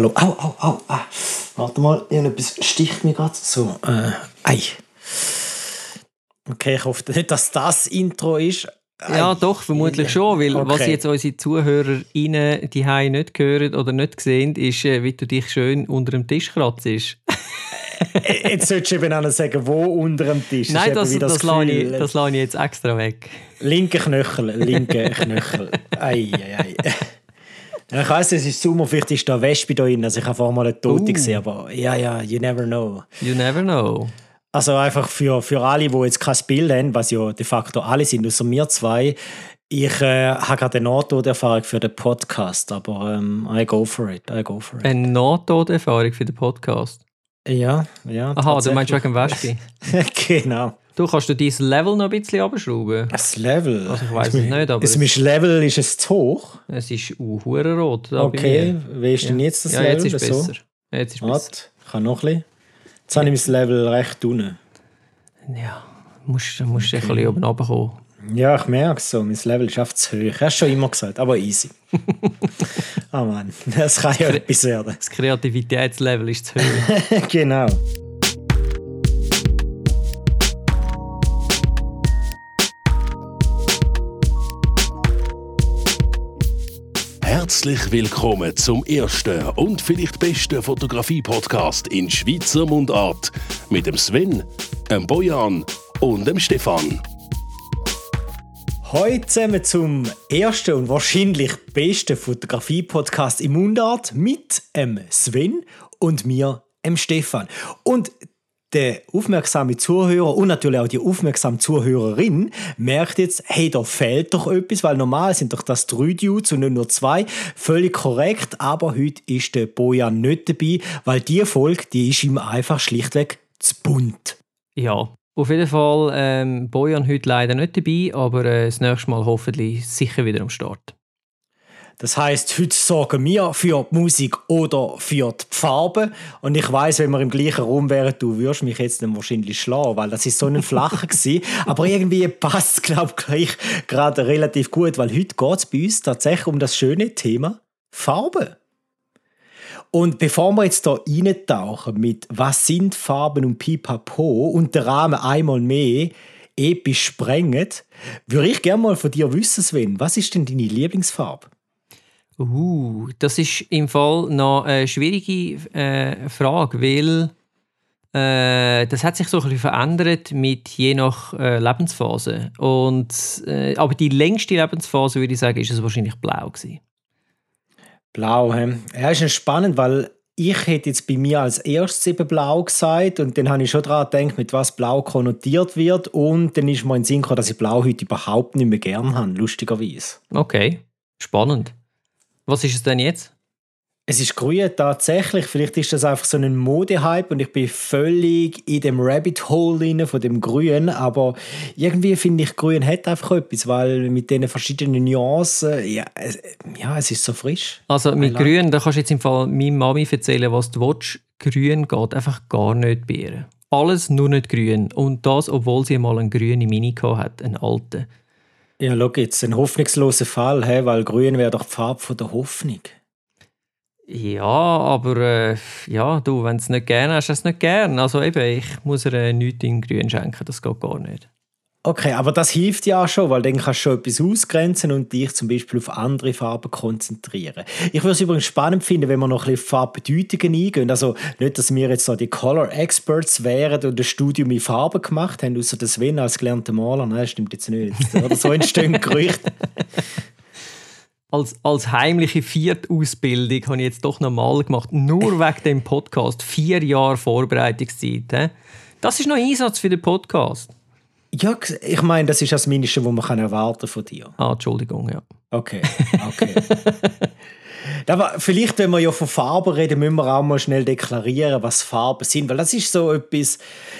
hallo. Au, au, au. Ah. Warte mal, irgendetwas sticht mir gerade. So, äh, ei. Okay, ich hoffe nicht, dass das Intro ist. Ja, doch, vermutlich schon, weil okay. was jetzt unsere ZuhörerInnen die nicht hören oder nicht sehen, ist, äh, wie du dich schön unter dem Tisch kratzt. Äh, jetzt solltest du eben auch sagen, wo unter dem Tisch. Nein, das, das, das, lasse ich, das lasse ich jetzt extra weg. Linke Knöchel, linke Knöchel. Ei, ei, ei. Ich weiss, es ist Sommer, vielleicht ist da Wespe da drin. Also ich habe vorher mal eine Tote uh. gesehen, aber ja, ja, you never know. You never know. Also einfach für, für alle, die jetzt kein Bild haben, was ja de facto alle sind, außer mir zwei, ich äh, habe gerade eine Nahtoderfahrung für den Podcast, aber ähm, I go for it, I go for it. Eine Nahtoderfahrung für den Podcast? Ja, ja. Aha, du meinst wegen Wespe? genau. Du kannst du dein Level noch ein bisschen abschrauben? Das Level? Also ich weiß es nicht, aber... Ist mein Level ist es zu hoch? Es ist uh, rot. Okay, wie ist denn jetzt das ja, Level? Jetzt ist es besser. So? Jetzt ist besser. Ich kann noch ein bisschen. Jetzt habe ich mein Level recht unten. Ja, musst, musst okay. ein bisschen oben runterkommen. Ja, ich merke es so. Mein Level ist auf zu hoch. Ich habe es schon immer gesagt, aber easy. oh Mann, das kann ja etwas werden. Das Kreativitätslevel ist zu hoch. genau. Herzlich willkommen zum ersten und vielleicht besten Fotografie-Podcast in Schweizer Mundart mit dem Sven, dem Bojan und dem Stefan. Heute zusammen zum ersten und wahrscheinlich besten Fotografie-Podcast im Mundart mit dem Sven und mir, dem Stefan. Und der aufmerksame Zuhörer und natürlich auch die aufmerksame Zuhörerin merkt jetzt, hey, da fehlt doch etwas, weil normal sind doch das drei Dudes und nicht nur zwei. Völlig korrekt, aber heute ist der Bojan nicht dabei, weil die Folge, die ist ihm einfach schlichtweg zu bunt. Ja, auf jeden Fall ähm, Bojan heute leider nicht dabei, aber äh, das nächste Mal hoffentlich sicher wieder am Start. Das heißt, heute sorgen wir für die Musik oder für die Farbe. Und ich weiß, wenn wir im gleichen Raum wären, du würdest mich jetzt dann wahrscheinlich schlagen, weil das ist so ein flacher gewesen. Aber irgendwie passt es, glaube ich, gerade relativ gut, weil heute geht es bei uns tatsächlich um das schöne Thema Farbe. Und bevor wir jetzt hier reintauchen mit was sind Farben und Pipapo und der Rahmen einmal mehr episch sprengen, würde ich gerne mal von dir wissen, Sven, was ist denn deine Lieblingsfarbe? Uh, das ist im Fall noch eine schwierige äh, Frage, weil äh, das hat sich so ein bisschen verändert mit je nach äh, Lebensphase. Und, äh, aber die längste Lebensphase, würde ich sagen, ist es wahrscheinlich blau gewesen. Blau, he? ja, ist spannend, weil ich hätte jetzt bei mir als erstes eben blau gesagt und dann habe ich schon daran gedacht, mit was blau konnotiert wird und dann ist mir in den Sinn gekommen, dass ich blau heute überhaupt nicht mehr gern habe, lustigerweise. Okay, spannend. Was ist es denn jetzt? Es ist grün tatsächlich. Vielleicht ist das einfach so ein Modehype und ich bin völlig in dem Rabbit Hole von dem Grün. Aber irgendwie finde ich, Grün hat einfach etwas, weil mit diesen verschiedenen Nuancen, ja, es, ja, es ist so frisch. Also mit Grün, da kannst du jetzt im Fall meiner Mami erzählen, was du willst. Grün geht einfach gar nicht ihr. Alles nur nicht grün. Und das, obwohl sie mal einen grünen Mini hat, einen alten. Ja, schau jetzt, ein hoffnungsloser Fall, he? weil grün wäre doch die Farbe der Hoffnung. Ja, aber äh, ja, du, wenn du es nicht gerne hast, hast du es nicht gerne. Also eben, ich muss ihr nichts in grün schenken, das geht gar nicht. Okay, aber das hilft ja auch schon, weil dann kannst du schon etwas ausgrenzen und dich zum Beispiel auf andere Farben konzentrieren. Ich würde es übrigens spannend finden, wenn wir noch ein bisschen Farbbedeutungen eingehen. Also nicht, dass wir jetzt so die Color Experts wären und ein Studium in Farben gemacht haben, außer das Sven als gelernter Maler. Nein, das stimmt jetzt nicht. Oder so entstehen Gerüchte. Als, als heimliche Viertausbildung habe ich jetzt doch nochmal gemacht, nur wegen dem Podcast. Vier Jahre Vorbereitungszeit. He? Das ist noch Einsatz für den Podcast. Ja, ich meine, das ist das Mindeste, was man erwarten von dir. Ah, Entschuldigung, ja. Okay, okay. Aber vielleicht, wenn wir ja von Farben reden, müssen wir auch mal schnell deklarieren, was Farben sind. Weil das ist so etwas,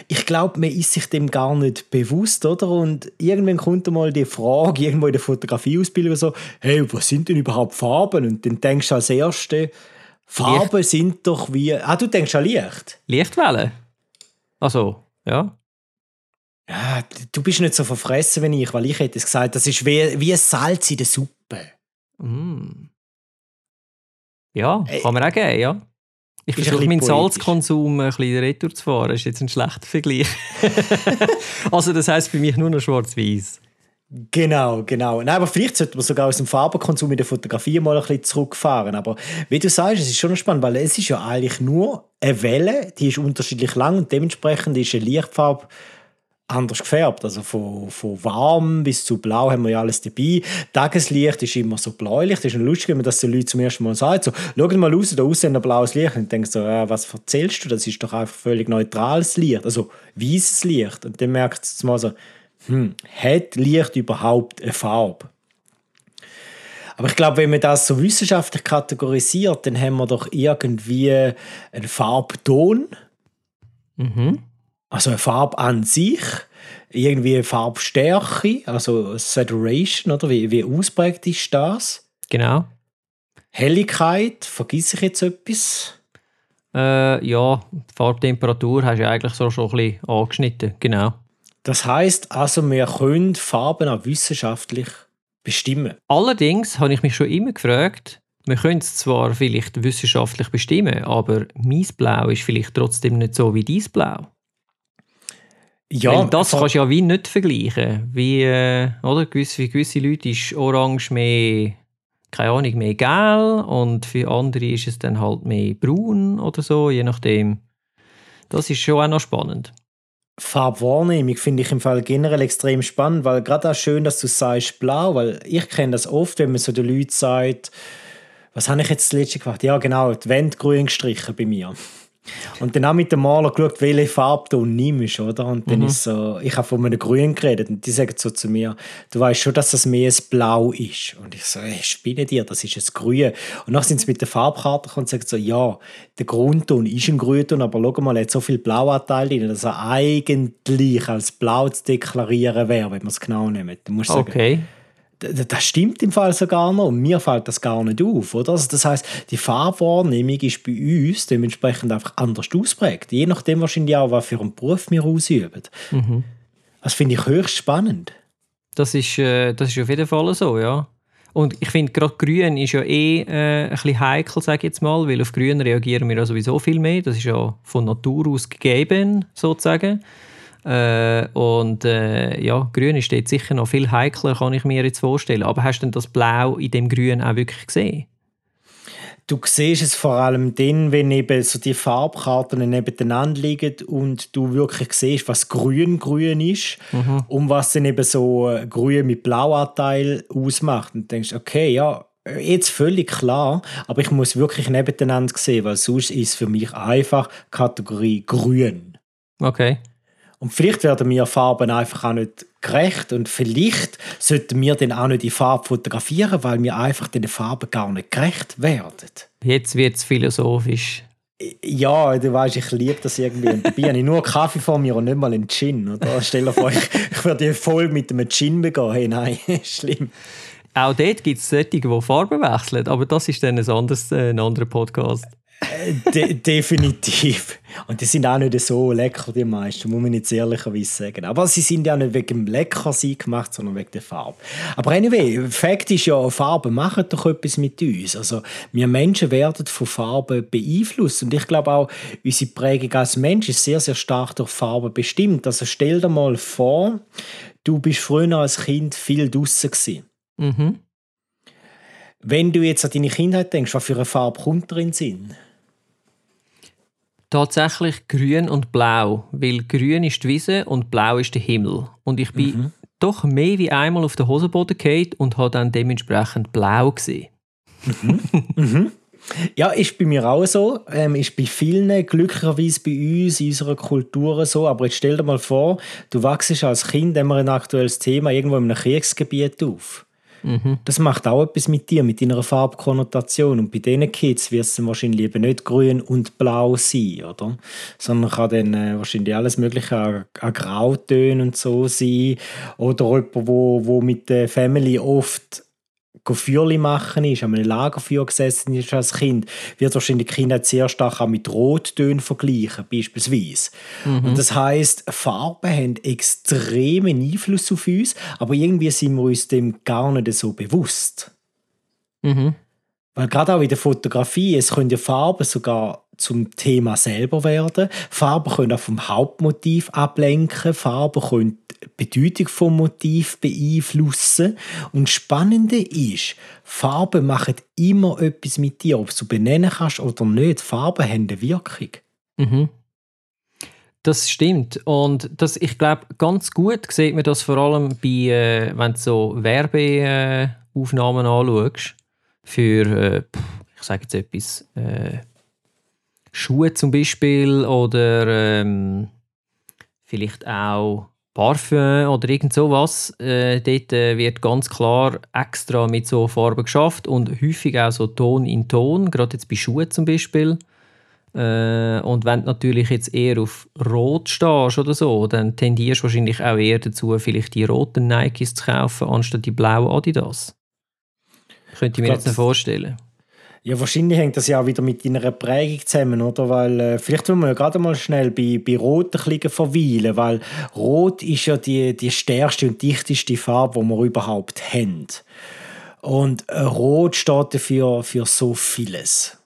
ich glaube, man ist sich dem gar nicht bewusst, oder? Und irgendwann kommt mal die Frage, irgendwo in der Fotografieausbildung so, hey, was sind denn überhaupt Farben? Und dann denkst du als Erste, Farben Licht. sind doch wie. Ah, du denkst an Licht? Lichtwellen. Also, ja. Ja, du bist nicht so verfressen wie ich, weil ich hätte es gesagt, das ist wie, wie Salz in der Suppe. Mm. Ja, kann man auch geben, ja. Ich versuche meinen. Salzkonsum ein bisschen retour zu fahren. Das ist jetzt ein schlechter Vergleich. also das heisst für mich nur noch schwarz-weiß. Genau, genau. Nein, aber vielleicht sollte man sogar aus dem Farbenkonsum in der Fotografie mal ein bisschen zurückfahren. Aber wie du sagst, es ist schon spannend, weil es ist ja eigentlich nur eine Welle, die ist unterschiedlich lang und dementsprechend ist eine Lichtfarbe anders gefärbt. Also von, von warm bis zu blau haben wir ja alles dabei. Tageslicht ist immer so bläulich. Das ist lustig, wenn man das den Leuten zum ersten Mal sagt. So, schau mal raus, da außen ein blaues Licht. Und denkst so, ja, was erzählst du? Das ist doch einfach völlig neutrales Licht. Also weißes Licht. Und dann merkt es mal so, hm, hat Licht überhaupt eine Farbe? Aber ich glaube, wenn man das so wissenschaftlich kategorisiert, dann haben wir doch irgendwie einen Farbton, Mhm. Also eine Farbe an sich, irgendwie eine Farbstärke, also Saturation, oder wie, wie ausprägt ist das? Genau. Helligkeit, vergesse ich jetzt etwas? Äh, ja, die Farbtemperatur hast du ja eigentlich so schon ein bisschen angeschnitten. Genau. Das heißt also, wir können Farben auch wissenschaftlich bestimmen. Allerdings habe ich mich schon immer gefragt, wir können es zwar vielleicht wissenschaftlich bestimmen, aber mein Blau ist vielleicht trotzdem nicht so wie dein Blau. Ja, Weil das kannst du ja wie nicht vergleichen. Wie, äh, oder? Gewisse, für gewisse Leute ist Orange mehr, keine Ahnung, mehr gel und für andere ist es dann halt mehr braun oder so, je nachdem. Das ist schon auch noch spannend. Farbwahrnehmung finde ich im Fall generell extrem spannend, weil gerade auch schön, dass du sagst blau, weil ich kenne das oft, wenn man so den Leuten sagt, was habe ich jetzt das letzte gemacht? Ja genau, die Wände grün gestrichen bei mir. Und dann auch mit dem Maler geschaut, welche Farbe du nimmst, oder? Und dann ist so, ich habe von einem Grün geredet und die sagen so zu mir, du weißt schon, dass das mehr ein Blau ist. Und ich so, hey, spinne dir, das ist ein Grün. Und dann sind sie mit der Farbkarte gekommen und sagen so, ja, der Grundton ist ein Grünton, aber schau mal, er hat so viel Blauanteil drin, dass er eigentlich als Blau zu deklarieren wäre, wenn man es genau nimmt. Musst sagen, Okay. D- das stimmt im Fall so gar nicht und mir fällt das gar nicht auf, oder? Also das heißt, die Farbwahrnehmung ist bei uns dementsprechend einfach anders ausprägt. Je nachdem wahrscheinlich auch, was für einen Beruf wir ausüben. Das finde ich höchst spannend. Das ist, äh, das ist auf jeden Fall so, ja. Und ich finde, gerade Grün ist ja eh äh, ein bisschen heikel, sage ich jetzt mal, weil auf Grün reagieren wir ja sowieso viel mehr. Das ist ja von Natur aus gegeben, sozusagen. Äh, und äh, ja, Grün ist dort sicher noch viel heikler, kann ich mir jetzt vorstellen. Aber hast du denn das Blau in dem Grün auch wirklich gesehen? Du siehst es vor allem dann, wenn eben so die Farbkarten nebeneinander liegen und du wirklich siehst, was grün grün ist und was dann eben so äh, grün mit Blauanteil ausmacht. Und du denkst, okay, ja, jetzt völlig klar, aber ich muss wirklich nebeneinander sehen, weil sonst ist für mich einfach Kategorie grün. Okay. Und vielleicht werden mir Farben einfach auch nicht gerecht und vielleicht sollten wir dann auch nicht die Farbe fotografieren, weil wir einfach den Farben gar nicht gerecht werden. Jetzt wird es philosophisch. Ja, du weißt, ich liebe das irgendwie. Und dabei habe ich nur Kaffee vor mir und nicht mal einen Gin. Oder? Stell dir vor, ich, ich würde voll mit einem Gin begehen. Hey, nein, schlimm. Auch dort gibt es solche, die Farben wechseln, aber das ist dann ein, anderes, äh, ein anderer Podcast. De definitiv. Und die sind auch nicht so lecker, die meisten, muss man jetzt ehrlicherweise sagen. Aber sie sind ja nicht wegen dem Leckersein gemacht, sondern wegen der Farbe. Aber anyway, Fakt ist ja, Farben machen doch etwas mit uns. Also, wir Menschen werden von Farben beeinflusst. Und ich glaube auch, unsere Prägung als Mensch ist sehr, sehr stark durch Farben bestimmt. Also, stell dir mal vor, du bist früher als Kind viel draußen gewesen. Mhm. Wenn du jetzt an deine Kindheit denkst, was für eine Farbe kommt drin Sinn? Tatsächlich grün und blau, weil grün ist die Wiese und blau ist der Himmel. Und ich bin doch mehr wie einmal auf den Hosenboden gefallen und habe dann dementsprechend blau gesehen. Ja, ist bei mir auch so. Ähm, ist bei vielen glücklicherweise bei uns, in unserer Kultur so. Aber jetzt stell dir mal vor, du wachst als Kind immer ein aktuelles Thema irgendwo in einem Kriegsgebiet auf. Das macht auch etwas mit dir, mit deiner Farbkonnotation. Und bei diesen Kids wird es wahrscheinlich eben nicht grün und blau sein, oder? Sondern kann dann äh, wahrscheinlich alles Mögliche an, Grautönen und so sein. Oder jemand, wo, wo mit der Family oft Feuerli machen ist, an einem Lagerfeuer gesessen ist als Kind, wird wahrscheinlich die Kinder sehr stark auch mit Rottönen vergleichen, beispielsweise. Und das heißt, Farben haben extremen Einfluss auf uns, aber irgendwie sind wir uns dem gar nicht so bewusst. Mhm. Weil gerade auch in der Fotografie, es können ja Farben sogar zum Thema selber werden. Farben können auch vom Hauptmotiv ablenken. Farben können die Bedeutung vom Motiv beeinflussen. Und das Spannende ist, Farben machen immer etwas mit dir, ob du benennen kannst oder nicht. Farben haben eine Wirkung. Mhm. Das stimmt. Und das, ich glaube, ganz gut sieht man das vor allem bei, äh, wenn du so Werbeaufnahmen anschaust, für, äh, ich sage jetzt etwas, äh, Schuhe zum Beispiel oder ähm, vielleicht auch Parfüm oder irgend sowas. Äh, dort äh, wird ganz klar extra mit so Farben geschafft und häufig auch so Ton in Ton, gerade jetzt bei Schuhen zum Beispiel. Äh, und wenn du natürlich jetzt eher auf Rot stehst oder so, dann tendierst du wahrscheinlich auch eher dazu, vielleicht die roten Nikes zu kaufen, anstatt die blauen Adidas. Könnte ich mir ich jetzt nicht vorstellen. Ja, wahrscheinlich hängt das ja auch wieder mit deiner Prägung zusammen, oder? Weil äh, vielleicht wollen wir ja gerade mal schnell bei, bei Rot ein bisschen verweilen, weil Rot ist ja die, die stärkste und dichteste Farbe, die wir überhaupt haben. Und äh, Rot steht dafür für so vieles.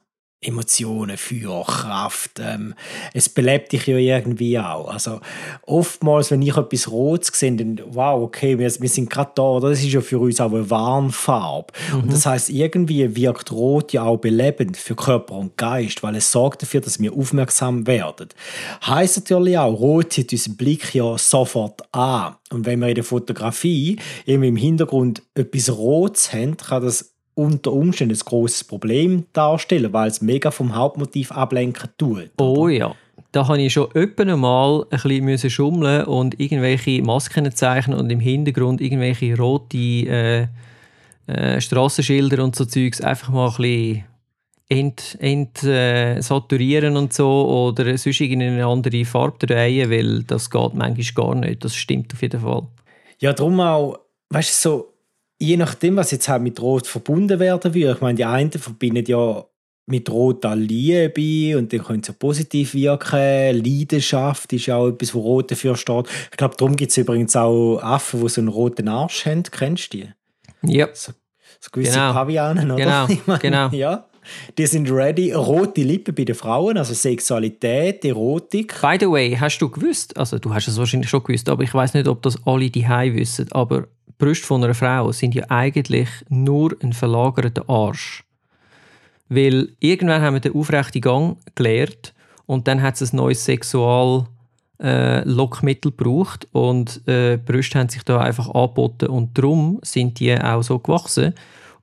Emotionen, Feuer, Kraft. Ähm, es belebt dich ja irgendwie auch. Also oftmals, wenn ich etwas Rotes sehe, dann wow, okay, wir, wir sind gerade da. Das ist ja für uns auch eine Warnfarbe. Mhm. Und das heißt, irgendwie wirkt Rot ja auch belebend für Körper und Geist, weil es sorgt dafür, dass wir aufmerksam werden. Heißt natürlich auch, Rot zieht unseren Blick ja sofort an. Und wenn wir in der Fotografie eben im Hintergrund etwas Rotes haben, kann das unter Umständen ein grosses Problem darstellen, weil es mega vom Hauptmotiv ablenken tut. Oh ja. Da habe ich schon öppen mal ein bisschen schummeln und irgendwelche Masken zeichnen und im Hintergrund irgendwelche rote äh, äh, Strassenschilder und so Zeugs einfach mal ein bisschen ent, ent äh, saturieren und so oder sonst eine andere Farbe drehen, weil das geht manchmal gar nicht. Das stimmt auf jeden Fall. Ja, darum auch, weißt du, so je nachdem, was jetzt halt mit Rot verbunden werden würde. Ich meine, die einen verbinden ja mit Rot an Liebe und dann können sie positiv wirken. Leidenschaft ist ja auch etwas, wo Rot dafür steht. Ich glaube, darum gibt es übrigens auch Affen, die so einen roten Arsch haben. Kennst du die? Ja. So, so gewisse genau. Pavianen, oder? Genau, meine, genau. Ja. Die sind ready. Rote Lippen bei den Frauen, also Sexualität, Erotik. By the way, hast du gewusst, also du hast es wahrscheinlich schon gewusst, aber ich weiß nicht, ob das alle die wissen, aber Brüste von einer Frau sind ja eigentlich nur ein verlagerter Arsch. Weil irgendwann haben wir den aufrechten Gang gelernt und dann hat es ein neues Sexual äh, Lockmittel gebraucht und äh, die Brüste haben sich da einfach angeboten und darum sind die auch so gewachsen.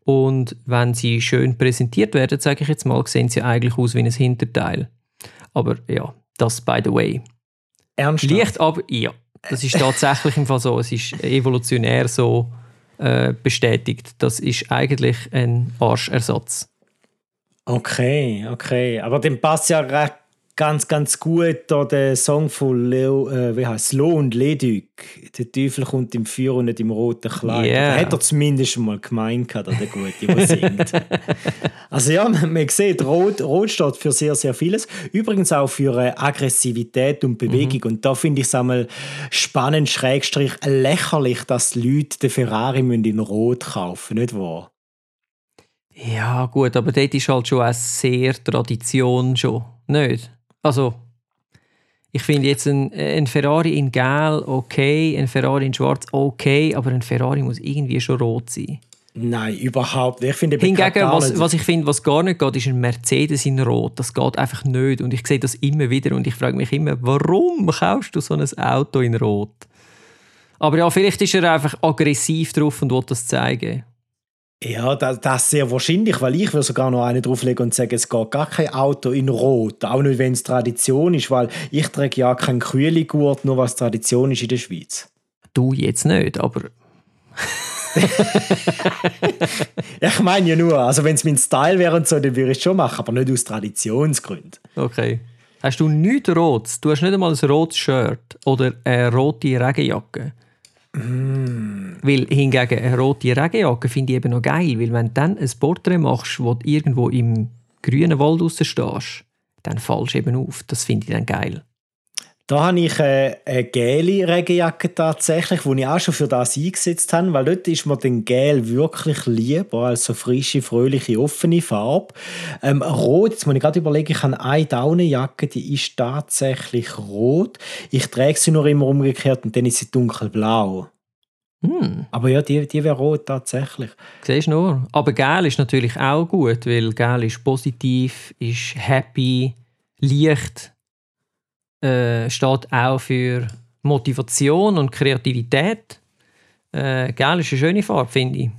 Und wenn sie schön präsentiert werden, sage ich jetzt mal, sehen sie eigentlich aus wie ein Hinterteil. Aber ja, das by the way. Ernsthaft? Liegt aber, ja, das ist tatsächlich im Fall so. Es ist evolutionär so äh, bestätigt. Das ist eigentlich ein Arschersatz. Okay, okay. Aber dem passt ja recht ganz, ganz gut da der Song von Leo, äh, wie heißt Lo und Leduc. Der Teufel kommt im Feuer und nicht im roten Kleid. Yeah. Hat er zumindest mal gemeint, der Gute, der singt. also ja, man, man sieht, Rot, Rot steht für sehr, sehr vieles. Übrigens auch für äh, Aggressivität und Bewegung. Mhm. Und da finde ich es einmal spannend, schrägstrich lächerlich, dass die Leute den Ferrari in Rot kaufen, nicht wahr? Ja, gut, aber dort ist halt schon eine sehr Tradition schon, nicht? Also, ich finde jetzt ein, ein, Ferrari in Gel okay, ein Ferrari in Schwarz okay, aber ein Ferrari muss irgendwie schon rot sein. Nein, überhaupt nicht. Ich finde Hingegen, was, was ich finde, was gar nicht geht, ist ein Mercedes in Rot. Das geht einfach nicht. Und ich sehe das immer wieder und ich frage mich immer, warum kaufst du so ein Auto in Rot? Aber ja, vielleicht ist er einfach aggressiv drauf und will das zeigen. Ja, das, das sehr wahrscheinlich, weil ich würde sogar noch einen drauflegen und sagen, es geht gar kein Auto in Rot, auch nicht, wenn es Tradition ist, weil ich trage ja keinen Kühligurt, nur was Tradition ist in der Schweiz. Du jetzt nicht, aber... ich meine ja nur, also wenn es mein Style wäre und so, dann würde ich es schon machen, aber nicht aus Traditionsgründen. Okay. Hast du nichts Rotes? Du hast nicht einmal ein rotes Shirt oder eine rote Regenjacke? Mm. Weil hingegen eine rote Regenjacke finde ich eben noch geil, weil wenn du dann ein Porträt machst, wo du irgendwo im grünen Wald stehst, dann fallst du eben auf. Das finde ich dann geil. Da habe ich eine, eine gelbe Regenjacke tatsächlich, die ich auch schon für das eingesetzt habe, weil dort ist mir den Gel wirklich lieber als so frische, fröhliche, offene Farbe. Ähm, rot, jetzt muss ich gerade überlegen, ich habe eine Daunenjacke, die ist tatsächlich rot. Ich trage sie nur immer umgekehrt und dann ist sie dunkelblau. Hm. Aber ja, die, die wäre rot tatsächlich. Siehst du nur. Aber Gel ist natürlich auch gut, weil Gel ist positiv, ist happy, leicht, äh, steht auch für Motivation und Kreativität. Äh, Gel ist eine schöne Farbe, finde ich.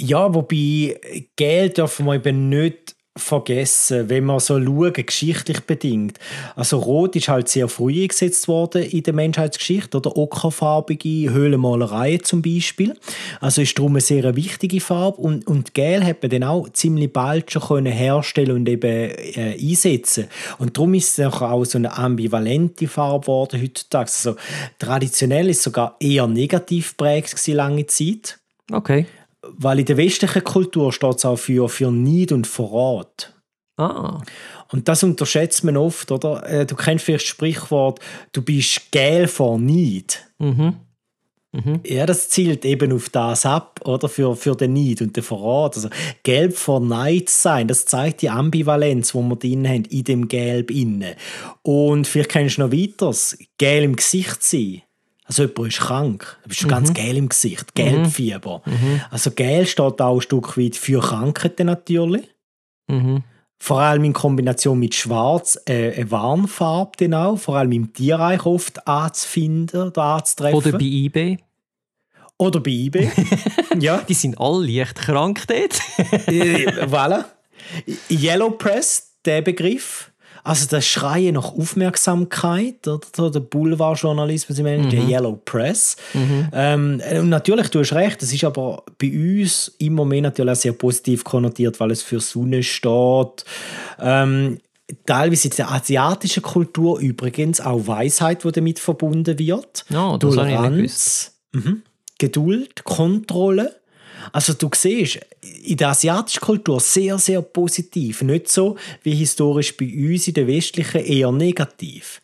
Ja, wobei Gel dürfen wir eben nicht vergessen, wenn wir so schauen, geschichtlich bedingt. Also Rot ist halt sehr früh eingesetzt worden in der Menschheitsgeschichte, oder ockerfarbige Höhlenmalereien zum Beispiel. Also ist darum eine sehr wichtige Farbe und, und Gel hat man dann auch ziemlich bald schon können herstellen und eben äh, einsetzen. Und darum ist es auch so eine ambivalente Farbe geworden heutzutage. Also traditionell ist sogar eher negativ prägt lange Zeit. Okay. Weil in der westlichen Kultur steht es auch für, für Neid und Verrat. Ah. Und das unterschätzt man oft, oder? Äh, Du kennst vielleicht das Sprichwort, du bist gel vor Neid. Mhm. Ja, das zielt eben auf das ab, oder? Für, für den Neid und den Verrat. Also, gelb vor Neid sein, das zeigt die Ambivalenz, die wir drin haben, in dem Gelb innen. Und vielleicht kennst du noch weiteres, gel im Gesicht sein. Also jemand ist krank, du bist schon ganz gel im Gesicht, Gelbfieber. Also gel steht auch ein Stück weit für Krankheiten natürlich. Mhm. Vor allem in Kombination mit Schwarz, äh, eine Warnfarbe dann auch, vor allem im Tierreich oft anzufinden oder anzutreffen. Oder bei eBay. Oder bei eBay. ja, Die sind alle leicht krank dort. äh, voilà. Yellow Press, der Begriff. Also das Schreien nach Aufmerksamkeit, oder so der Boulevardjournalismus im Englischen, der Yellow Press. Ähm, und natürlich, du hast recht, das ist aber bei uns im Moment natürlich auch sehr positiv konnotiert, weil es für Sonne steht. Ähm, teilweise in der asiatischen Kultur übrigens auch Weisheit, die damit verbunden wird. Ich nicht gewusst. mhm. Geduld, Kontrolle. Also du siehst, in der asiatischen Kultur sehr, sehr positiv. Nicht so wie historisch bei uns in der westlichen eher negativ.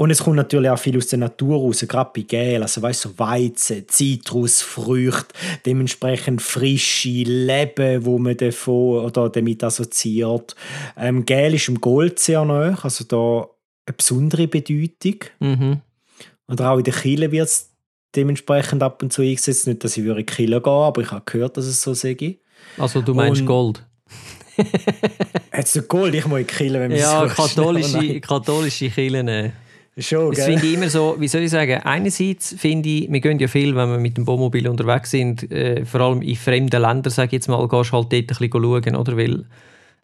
Und es kommt natürlich auch viel aus der Natur raus, gerade bei Gel, also weißt du, so Weizen, Zitrus, Früchte, dementsprechend frische Leben, wo man davon oder damit assoziiert. Ähm, Gel ist im Gold sehr nahe, also da eine besondere Bedeutung. Mhm. Oder auch in der Kille wird es dementsprechend ab und zu eingesetzt. Nicht, dass ich in die Kille gehe, aber ich habe gehört, dass es so sei. Also du meinst Und- Gold. Hat es Gold? Ich muss in die Kille, wenn man Ja, so katholische, katholische Kirchen. Schon, Das finde ich immer so, wie soll ich sagen, einerseits finde ich, wir gehen ja viel, wenn wir mit dem Wohnmobil unterwegs sind, äh, vor allem in fremden Ländern, sage ich jetzt mal, gehst halt dort ein bisschen schauen, oder? Weil,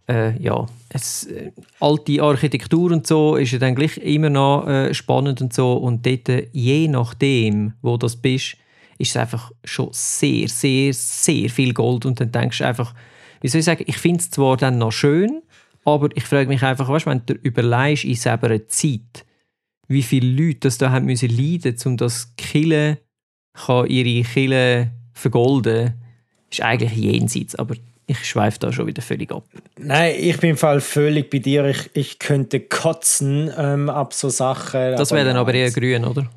äh, ja, es, äh, alte Architektur und so ist ja dann gleich immer noch äh, spannend und so und dort, je nachdem, wo das bist, ist es einfach schon sehr, sehr, sehr viel Gold und dann denkst du einfach, wie soll ich sagen, ich finde es zwar dann noch schön, aber ich frage mich einfach, weißt, wenn du überlegst, in selber einer Zeit, wie viele Leute das da haben müssen leiden, um das Kille kann ihre Kille vergolden, ist eigentlich jenseits. Aber ich schweife da schon wieder völlig ab. Nein, ich bin im Fall völlig bei dir. Ich, ich könnte kotzen ähm, ab so Sachen. Das wäre dann aber eher grün, oder?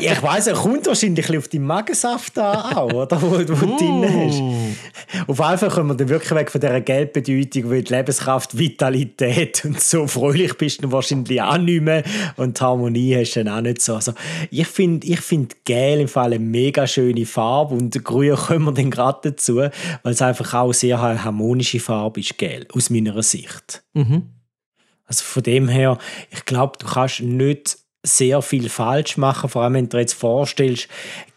Ich weiß, er kommt wahrscheinlich auf deinen Magensaft an, auch, oder? Wo, wo du drin hast. Auf jeden Fall kommen wir dann wirklich weg von dieser Geldbedeutung, weil die Lebenskraft, Vitalität und so fröhlich bist du wahrscheinlich auch nicht mehr und die Harmonie hast du dann auch nicht so. Also ich finde ich find Gel im Fall eine mega schöne Farbe und Grün kommen wir dann gerade dazu, weil es einfach auch sehr harmonische Farbe ist, Gel, aus meiner Sicht. Also von dem her, ich glaube, du kannst nicht sehr viel falsch machen, vor allem wenn du dir jetzt vorstellst,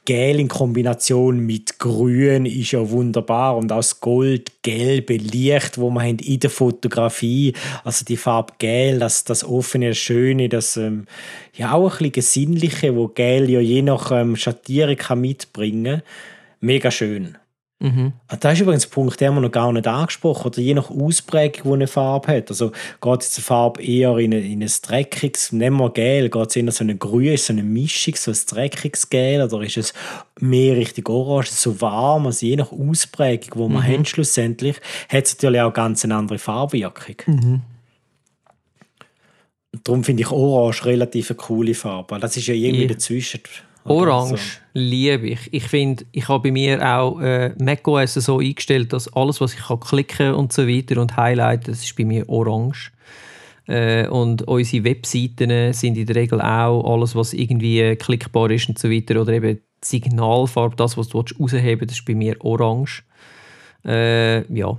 Gel in Kombination mit Grün ist ja wunderbar und auch das gold-gelbe Licht, wo man in der Fotografie, also die Farbe Gel, das, das offene, das Schöne, das ähm, ja auch ein bisschen Sinnliche, wo Gel ja je nach ähm, Schattierung kann mitbringen, mega schön. Ah, Das ist übrigens ein Punkt, den haben wir noch gar nicht angesprochen. Oder je nach Ausprägung, die eine Farbe hat. Also geht jetzt eine Farbe eher in, ein- in ein dreckiges, nehmen wir Gel, geht es eher so eine grün, so eine Mischung, so ein dreckiges Gel, oder ist es mehr Richtung Orange, so warm, also je nach Ausprägung, wo man haben schlussendlich, hat es natürlich auch ganz eine andere Farbwirkung. darum finde ich Orange relativ eine coole Farbe. Das ist ja irgendwie Ja. dazwischen. Orange So. liebe ich. Ich finde, ich habe bei mir auch äh, macOS so eingestellt, dass alles, was ich kann klicken und so weiter und highlighten, das ist bei mir orange. Äh, und unsere Webseiten sind in der Regel auch alles, was irgendwie klickbar ist und so weiter. Oder eben die Signalfarbe, das, was du rausheben willst, das ist bei mir orange. Äh, ja.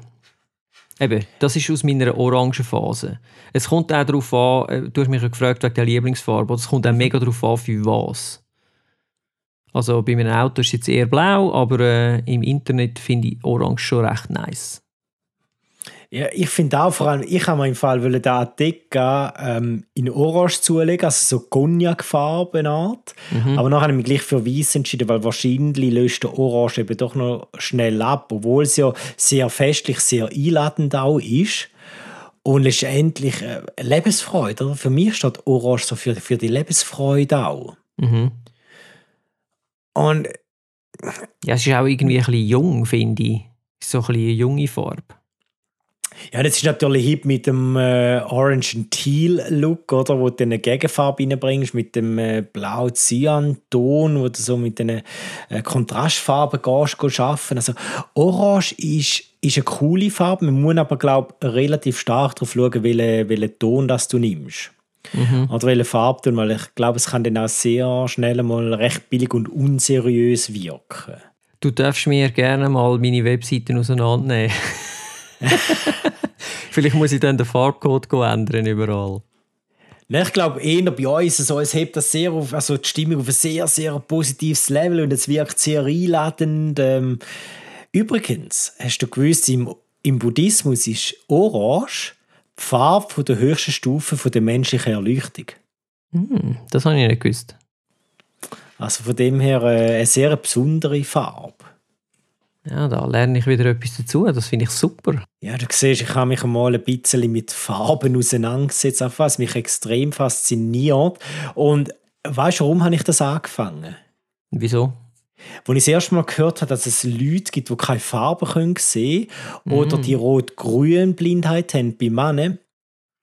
Eben, das ist aus meiner orangen Phase. Es kommt auch darauf an, äh, du hast mich ja gefragt wegen der Lieblingsfarbe, es kommt auch mega darauf an, für was. Also bei meinem Auto ist es jetzt eher blau, aber äh, im Internet finde ich orange schon recht nice. Ja, ich finde auch vor allem, ich habe mir im Fall wollen da Decke ähm, in Orange zulegen, also so Cognac-Farbenart. Aber dann habe ich mich gleich für Weiß entschieden, weil wahrscheinlich löst der Orange eben doch noch schnell ab, obwohl es ja sehr festlich, sehr einladend auch ist. Und letztendlich äh, Lebensfreude. Oder? Für mich steht Orange so für, für die Lebensfreude auch. Mhm. Und Ja, es ist auch irgendwie ein bisschen jung, finde ich. So ein bisschen eine junge Farbe. Ja, das ist natürlich hip mit dem äh, Orange and Teal Look, oder, wo du dann eine Gegenfarbe reinbringst mit dem äh, blau Cyan Ton, wo du so mit den äh, Kontrastfarben gehst, gehst arbeiten. Also Orange ist, ist eine coole Farbe, man muss aber glaube relativ stark darauf schauen, welchen, welchen Ton das du nimmst. Oder welche Farbe du, weil ich glaube, es kann dann auch sehr schnell mal recht billig und unseriös wirken. Du darfst mir gerne mal meine Webseiten auseinandernehmen. Vielleicht muss ich dann den Farbcode ändern überall. Nein, ich glaube eher bei uns, so, es hebt das sehr auf, also die Stimmung auf ein sehr, sehr positives Level und es wirkt sehr einladend. Ähm, übrigens, hast du gewusst, im, im Buddhismus ist Orange die Farbe der höchsten Stufe der menschlichen Erleuchtung. Hm, das habe ich nicht gewusst. Also von dem her äh, eine sehr besondere Farbe. Ja, da lerne ich wieder etwas dazu. Das finde ich super. Ja, du siehst, ich habe mich einmal ein bisschen mit Farben auseinandergesetzt, was mich extrem fasziniert. Und weißt du, warum habe ich das angefangen? Wieso? Als ich das erste Mal gehört habe, dass es Leute gibt, die keine Farbe können sehen können oder die Rot-Grün-Blindheit haben bei Männern,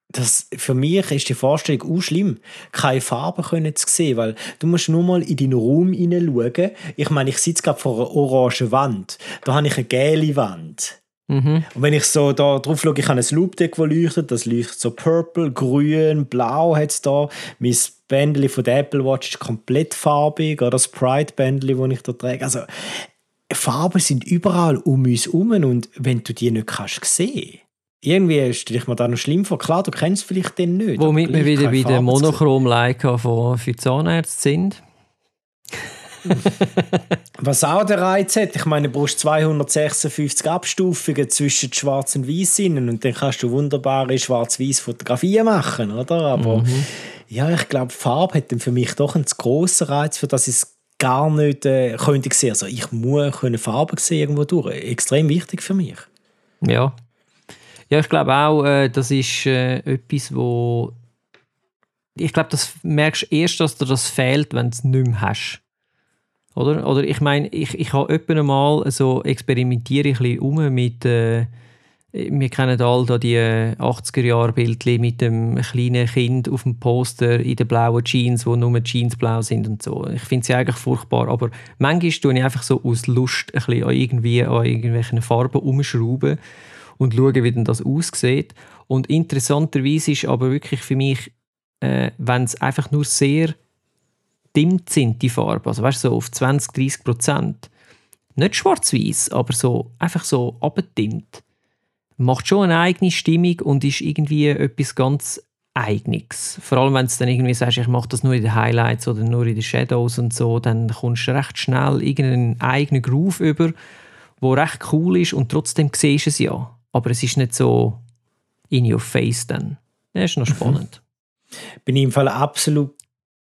das, für mich ist die Vorstellung auch schlimm, keine Farbe können zu sehen, weil du musst nur mal in deinen Raum hineinschauen. Ich meine, ich sitze gerade vor einer orangen Wand. Da habe ich eine gelbe Wand. Mhm. Und wenn ich so da drauf schaue, ich habe ein Loopdeck, das leuchtet. Das leuchtet so purple, grün, blau hat es da. Mein Bändchen von der Apple Watch ist komplett farbig. Oder das Pride-Bändchen, das ich da trage. Also, Farben sind überall um uns herum. Und wenn du die nicht kannst sehen irgendwie stelle ich mir da noch schlimm vor. Klar, du kennst es vielleicht den nicht. Womit wir wieder bei sehen. Monochrom-Leica von für Zahnärzte sind. Was auch der Reiz hat, ich meine, du brauchst 256 Abstufungen zwischen Schwarz und Weiß innen und dann kannst du wunderbare schwarz-weiß Fotografien machen, oder? Aber ja, ich glaube, Farbe hat für mich doch einen zu grossen Reiz, für das ich es gar nicht äh, könnte sehen. Also ich muss können Farben sehen irgendwo durch. Extrem wichtig für mich. Ja. Ja, ich glaube auch, äh, das ist äh, etwas, wo. Ich glaube, das merkst erst, dass dir das fehlt, wenn du es nicht mehr hast. Oder? Oder ich meine, ich, ich habe öppe mal so experimentiere ich ein bisschen um mit. Äh, wir kennen alle da die 80er-Jahre-Bildchen mit dem kleinen Kind auf dem Poster in den blauen Jeans, wo nur Jeans blau sind und so. Ich finde sie eigentlich furchtbar, aber manchmal tue ich einfach so aus Lust ein bisschen an, irgendwie, an irgendwelchen Farben umschrauben und schauen, wie denn das aussieht. Und interessanterweise ist aber wirklich für mich, äh, wenn es einfach nur sehr dimmt sind, die Farben, also weißt so auf 20, 30 Prozent, nicht schwarz-weiß, aber so einfach so abgedimmt, macht schon eine eigene Stimmung und ist irgendwie etwas ganz Eigenes. Vor allem, wenn du dann irgendwie sagst, ich mache das nur in den Highlights oder nur in den Shadows und so, dann kommst du recht schnell irgendeinen eigenen Groove über, wo recht cool ist und trotzdem siehst du es ja. Aber es ist nicht so in your face dann. Das ist noch spannend. Bin ich im Fall absolut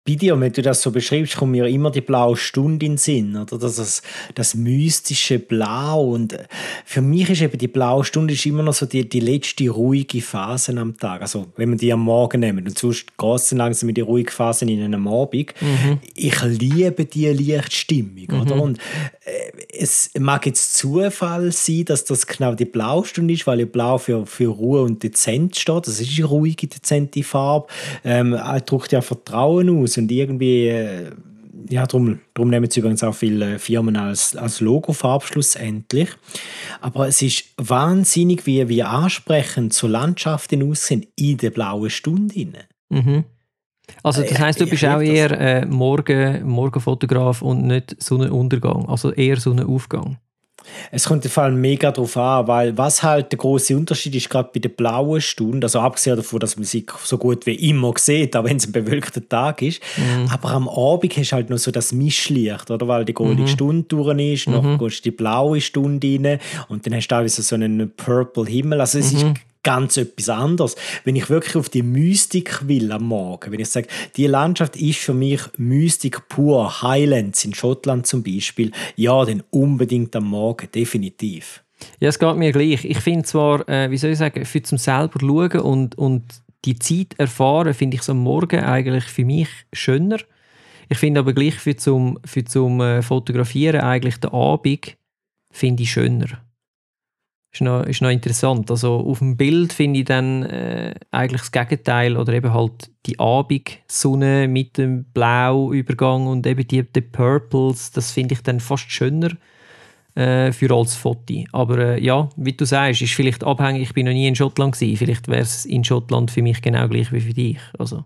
bei dir, wenn du das so beschreibst, kommt mir immer die blaue Stunde in den Sinn, oder? Das, das, das mystische Blau. Und äh, für mich ist eben die blaue Stunde ist immer noch so die, die letzte ruhige Phase am Tag. Also, wenn wir die am Morgen nehmen. Und sonst geht langsam mit die ruhige Phase in einem Abend. Mhm. Ich liebe die Lichtstimmung, mhm. oder? Und äh, es mag jetzt Zufall sein, dass das genau die blaue Stunde ist, weil ja Blau für, für Ruhe und Dezenz steht. Das ist eine ruhige, dezente Farbe. Ähm, drückt ja Vertrauen aus und irgendwie, äh, ja, darum, darum nehmen sie übrigens auch viele Firmen als, als Logofarbe schlussendlich. Aber es ist wahnsinnig, wie, wie ansprechend so Landschaften aussehen in der blauen Stunde. Mhm. Also das heißt, du bist auch eher äh, Morgen, Morgenfotograf und nicht Sonnenuntergang, also eher Sonnenaufgang. Es kommt im Fall mega drauf an, weil was halt der große Unterschied ist, gerade bei der blauen Stunde, also abgesehen davon, dass man sie so gut wie immer sieht, auch wenn es ein bewölkter Tag ist, mhm. aber am Abend hast du halt noch so das Mischlicht, oder? Weil die goldige mhm. Stunde durch ist, noch mhm. gehst du die blaue Stunde rein und dann hast du auch so einen Purple Himmel, also es ist mhm ganz etwas anderes. Wenn ich wirklich auf die Mystik will am Morgen, wenn ich sage, die Landschaft ist für mich Mystik pur, Highlands in Schottland zum Beispiel, ja, dann unbedingt am Morgen, definitiv. Ja, es geht mir gleich. Ich finde zwar, äh, wie soll ich sagen, für zum selber schauen und, und die Zeit erfahren, finde ich es am Morgen eigentlich für mich schöner. Ich finde aber gleich für zum, für zum äh, Fotografieren eigentlich den Abend finde ich schöner ist noch, ist noch interessant. Also auf dem Bild finde ich dann äh, eigentlich das Gegenteil oder eben halt die Abendsonne mit dem Blauübergang und eben die, die Purples, das finde ich dann fast schöner äh, für als Foto. Aber äh, ja, wie du sagst, ist vielleicht abhängig, ich bin noch nie in Schottland gewesen, vielleicht wäre es in Schottland für mich genau gleich wie für dich. Also.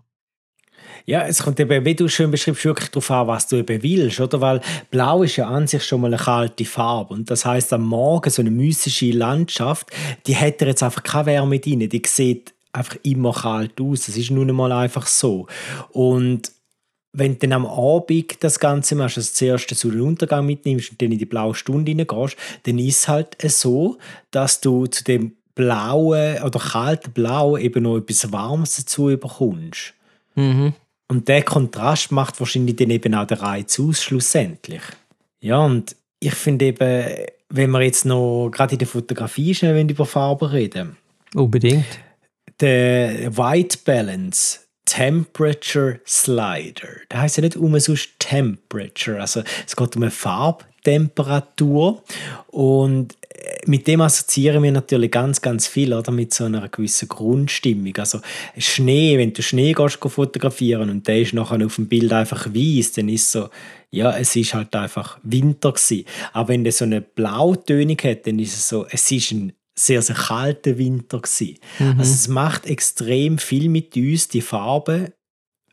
Ja, es kommt eben, wie du schön beschreibst, wirklich darauf an, was du eben willst, oder? Weil Blau ist ja an sich schon mal eine kalte Farbe. Und das heißt am Morgen so eine mystische Landschaft, die hätte jetzt einfach keine Wärme drin. Die sieht einfach immer kalt aus. Das ist nun einmal einfach so. Und wenn du dann am Abend das Ganze machst, also zuerst den Sonnenuntergang mitnimmst und dann in die blaue Stunde hineingehst, dann ist es halt so, dass du zu dem blauen oder kalten Blau eben noch etwas Warmes dazu bekommst. Mhm. Und der Kontrast macht wahrscheinlich dann eben auch den Reiz aus, schlussendlich. Ja, und ich finde eben, wenn wir jetzt noch gerade in der Fotografie schnell über Farben reden. Unbedingt. Der White Balance Temperature Slider. Das heißt ja nicht um sonst Temperature. Also es geht um eine Farbtemperatur. Und mit dem assoziieren wir natürlich ganz, ganz viel, oder? Mit so einer gewissen Grundstimmung. Also Schnee, wenn du Schnee gehst fotografieren und der ist nachher auf dem Bild einfach weiß, dann ist so, ja, es ist halt einfach Winter gewesen. Aber wenn der so eine Blautönung hat, dann ist es so, es ist ein sehr, sehr kalter Winter gewesen. Mhm. Also es macht extrem viel mit uns, die Farbe,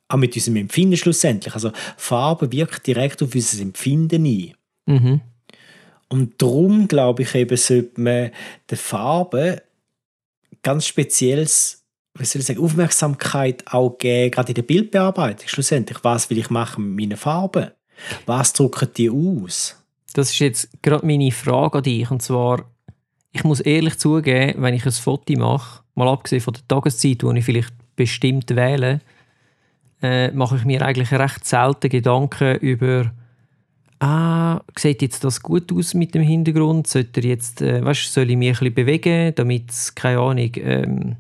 auch mit unserem Empfinden schlussendlich. Also Farbe wirkt direkt auf unser Empfinden ein. Mhm. Und darum, glaube ich, eben sollte man der Farbe ganz spezielles wie soll ich sagen, Aufmerksamkeit auch geben, gerade in der Bildbearbeitung. Schlussendlich, was will ich machen mit meinen Farben? Was drücken die aus? Das ist jetzt gerade meine Frage an dich. Und zwar, ich muss ehrlich zugeben, wenn ich ein Foto mache, mal abgesehen von der Tageszeit, wo ich vielleicht bestimmt wähle, äh, mache ich mir eigentlich recht selten Gedanken über ah, sieht jetzt das gut aus mit dem Hintergrund? Sollte jetzt, äh, weißt, soll ich mich ein bisschen bewegen, damit es, keine Ahnung, ähm,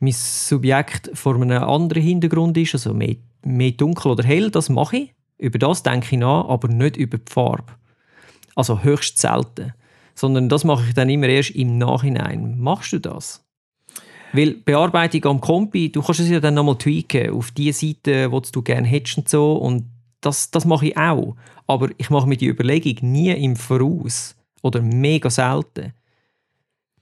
mein Subjekt vor einem anderen Hintergrund ist, also mehr, mehr dunkel oder hell, das mache ich. Über das denke ich nach, aber nicht über die Farbe. Also höchst selten. Sondern das mache ich dann immer erst im Nachhinein. Machst du das? Weil Bearbeitung am Kompi, du kannst es ja dann nochmal tweaken auf die Seite, wo du gerne hättest und so. Und das, das mache ich auch. Aber ich mache mir die Überlegung nie im Voraus oder mega selten.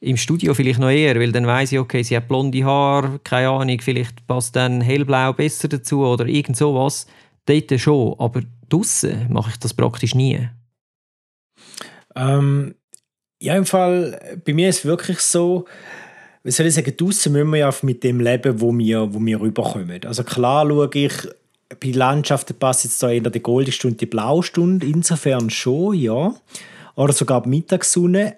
Im Studio vielleicht noch eher, weil dann weiß ich, okay, sie hat blonde Haare, keine Ahnung, vielleicht passt dann hellblau besser dazu oder irgend sowas. Dort schon, aber draußen mache ich das praktisch nie. Ähm, ja, im Fall, bei mir ist es wirklich so, wie soll ich sagen, draußen müssen wir ja mit dem leben, wo wir, wo wir rüberkommen. Also klar schaue ich, bei Landschaften passt jetzt da eher die Goldestunde, die Blaustunde, insofern schon, ja. Oder sogar die Mittagssonne.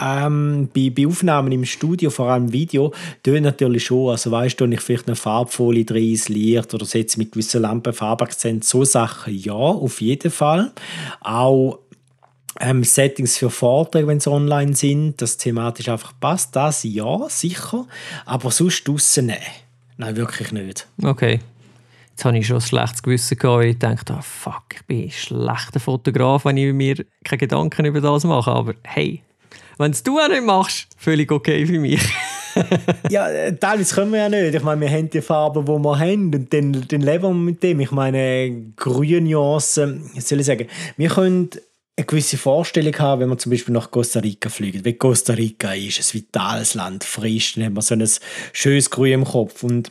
ähm, bei, bei Aufnahmen im Studio, vor allem Video, tun natürlich schon. Also weißt du, wenn ich vielleicht eine Farbfolie drin Licht oder setze mit gewissen Lampen Farbakzent, so Sachen ja, auf jeden Fall. Auch ähm, Settings für Vorträge, wenn sie online sind, das thematisch einfach passt, das ja, sicher. Aber sonst draussen nein. Nein, wirklich nicht. Okay. Jetzt habe ich schon ein schlechtes Gewissen gehabt, weil ich dachte, oh, fuck, ich bin ein schlechter Fotograf, wenn ich mir keine Gedanken über das mache. Aber hey, wenn es du auch nicht machst, völlig okay für mich. ja, äh, teilweise können wir ja nicht. Ich meine, wir haben die Farben, die wir haben und dann, dann leben wir mit dem. Ich meine, grüne Nuancen, soll ich sagen, wir können eine gewisse Vorstellung haben, wenn man zum Beispiel nach Costa Rica fliegt. Weil Costa Rica ist ein vitales Land, frisch, dann hat man so ein schönes Grün im Kopf. Und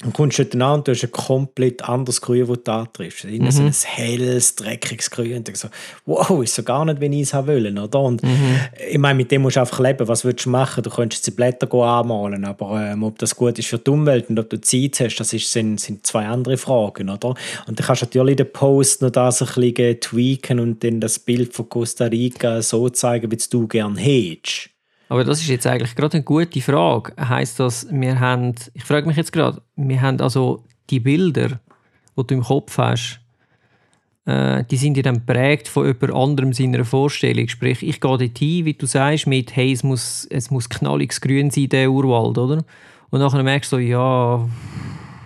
dann kommst du dort an und du hast ein komplett anderes Grün, das du antriffst. Mhm. So ein helles, dreckiges Grün. Und so, wow, ist so gar nicht, wie ich es haben wollen. Oder? Und mhm. Ich meine, mit dem musst du einfach leben. Was willst du machen? Du könntest die Blätter anmalen, aber ähm, ob das gut ist für die Umwelt und ob du Zeit hast, das ist, sind, sind zwei andere Fragen. Oder? Und dann kannst du natürlich den Post noch das ein bisschen tweaken und dann das Bild von Costa Rica so zeigen, wie du gerne hättest. Aber das ist jetzt eigentlich gerade eine gute Frage. Heißt das, wir haben, ich frage mich jetzt gerade, wir haben also die Bilder, die du im Kopf hast, äh, die sind ja dann prägt von jemand anderem seiner Vorstellung. Sprich, ich gehe dort hin, wie du sagst, mit, hey, es muss, es muss knalliges Grün sein, der Urwald, oder? Und nachher merkst du ja,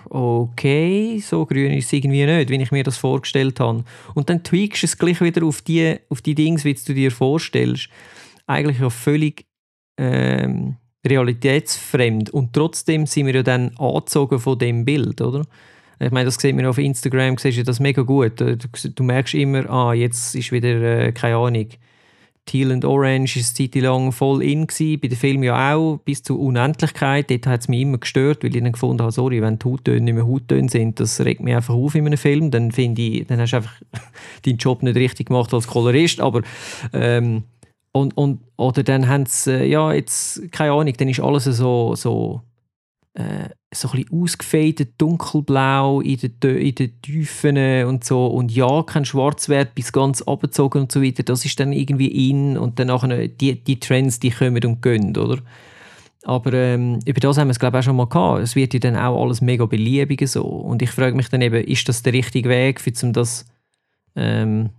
okay, so grün ist es irgendwie nicht, wie ich mir das vorgestellt habe. Und dann tweakst du es gleich wieder auf die, auf die Dinge, wie du dir vorstellst. Eigentlich ja völlig ähm, realitätsfremd und trotzdem sind wir ja dann angezogen von dem Bild, oder? Ich meine, das sieht man auf Instagram, siehst du das mega gut. Du, du merkst immer, ah, jetzt ist wieder, äh, keine Ahnung, Teal and Orange ist eine Zeit lang voll in gewesen, bei den Filmen ja auch, bis zur Unendlichkeit. Dort hat es mich immer gestört, weil ich dann gefunden habe, sorry, wenn die Hauttöne nicht mehr Hauttöne sind, das regt mich einfach auf in einem Film, dann finde ich, dann hast du einfach deinen Job nicht richtig gemacht als Kolorist, aber ähm, und, und, oder dann haben sie, äh, ja, jetzt, keine Ahnung, dann ist alles so, so, äh, so ein bisschen ausgefadet, dunkelblau in den, in den Tiefen und so. Und ja, kein Schwarzwert bis ganz abgezogen und so weiter. Das ist dann irgendwie in und dann nachher die, die Trends, die kommen und gehen, oder? Aber ähm, über das haben wir es, glaube ich, auch schon mal gehabt. Es wird ja dann auch alles mega beliebig so. Und ich frage mich dann eben, ist das der richtige Weg, für, um das ähm,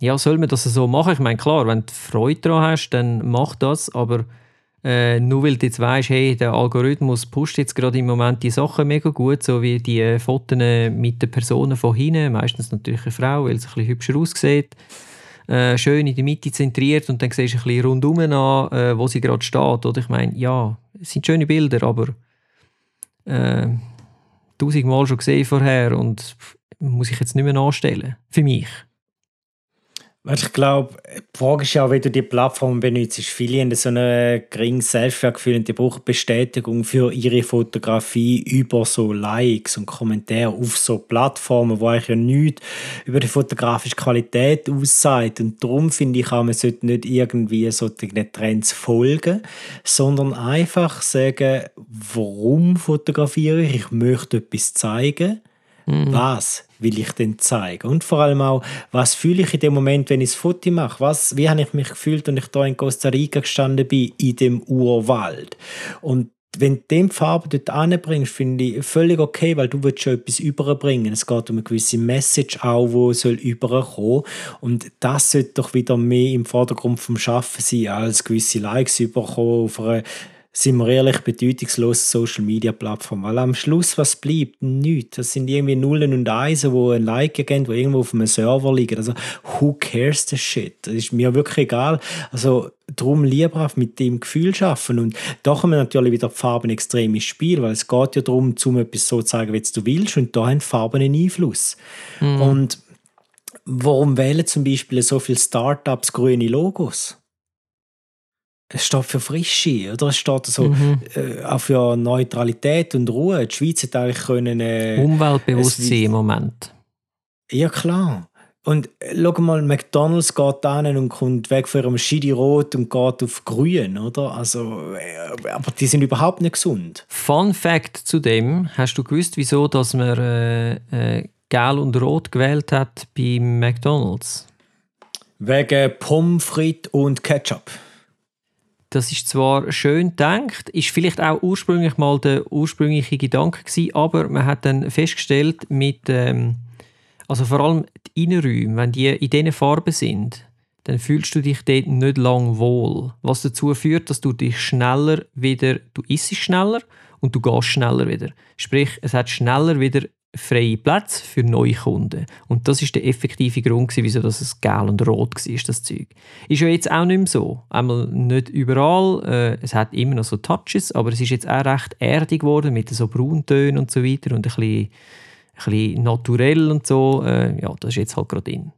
ja, soll man das so machen? Ich meine, klar, wenn du Freude daran hast, dann mach das, aber äh, nur weil du jetzt weißt, hey, der Algorithmus pusht jetzt gerade im Moment die Sachen mega gut, so wie die äh, Fotos mit den Personen von hinten, meistens natürlich eine Frau, weil sie ein bisschen hübscher aussieht, äh, schön in der Mitte zentriert und dann siehst du ein bisschen rundum an, äh, wo sie gerade steht. Oder ich meine, ja, es sind schöne Bilder, aber äh, tausendmal schon gesehen vorher und muss ich jetzt nicht mehr nachstellen. Für mich. Ich glaube, die Frage ist ja, wie du die Plattform benutzt. Viele haben so ein geringes Selbstwertgefühl und die brauchen Bestätigung für ihre Fotografie über so Likes und Kommentare auf so Plattformen, wo eigentlich ja nichts über die fotografische Qualität aussagt. Und darum finde ich auch, man sollte nicht irgendwie solchen Trends folgen, sondern einfach sagen, warum fotografiere ich? Ich möchte etwas zeigen. Mhm. Was will ich denn zeigen? Und vor allem auch, was fühle ich in dem Moment, wenn ich das Foto mache? Was, wie habe ich mich gefühlt, als ich da in Costa Rica gestanden bin, in dem Urwald? Und wenn du die Farbe dort anbringst, finde ich völlig okay, weil du willst schon etwas überbringen. Es geht um eine gewisse Message auch, die soll überkommen. Und das sollte doch wieder mehr im Vordergrund vom Schaffen sein, als gewisse Likes überkommen auf einer sind wir ehrlich, bedeutungslose Social Media Plattform. Weil am Schluss, was bleibt? Nichts. Das sind irgendwie Nullen und Eisen, die ein Like geben, die irgendwo auf einem Server liegen. Also, who cares the shit? Das ist mir wirklich egal. Also, darum lieber mit dem Gefühl schaffen. Und da kommen natürlich wieder Farben extrem ins Spiel, weil es geht ja darum, zum etwas so zu zeigen, wie du willst. Und da haben Farben einen Einfluss. Mhm. Und warum wählen zum Beispiel so viele Startups grüne Logos? Es steht für Frische, oder? Es steht so mhm. äh, auch für Neutralität und Ruhe. Die Schweiz hat eigentlich können... Äh, Umweltbewusstsein im Moment. Ja, klar. Und äh, schau mal, McDonalds geht da und kommt weg von ihrem Schidi Rot und geht auf Grün, oder? Also, äh, aber die sind überhaupt nicht gesund. Fun Fact zu dem: Hast du gewusst, wieso dass man äh, äh, Gel und Rot gewählt hat bei McDonalds? Wegen Pommes frites und Ketchup. Das ist zwar schön gedacht, ist vielleicht auch ursprünglich mal der ursprüngliche Gedanke gewesen, aber man hat dann festgestellt mit, ähm, also vor allem die Innenräume, wenn die in diesen Farben sind, dann fühlst du dich dort nicht lang wohl. Was dazu führt, dass du dich schneller wieder, du isst schneller und du gehst schneller wieder. Sprich, es hat schneller wieder freie Plätze für neue Kunden. Und das ist der effektive Grund, wieso das gelb und rot war, das Zeug. Ist ja jetzt auch nicht mehr so. Einmal nicht überall, äh, es hat immer noch so Touches, aber es ist jetzt auch recht erdig geworden mit so Brauntönen und so weiter und ein bisschen, ein bisschen naturell und so. Äh, ja, das ist jetzt halt gerade in.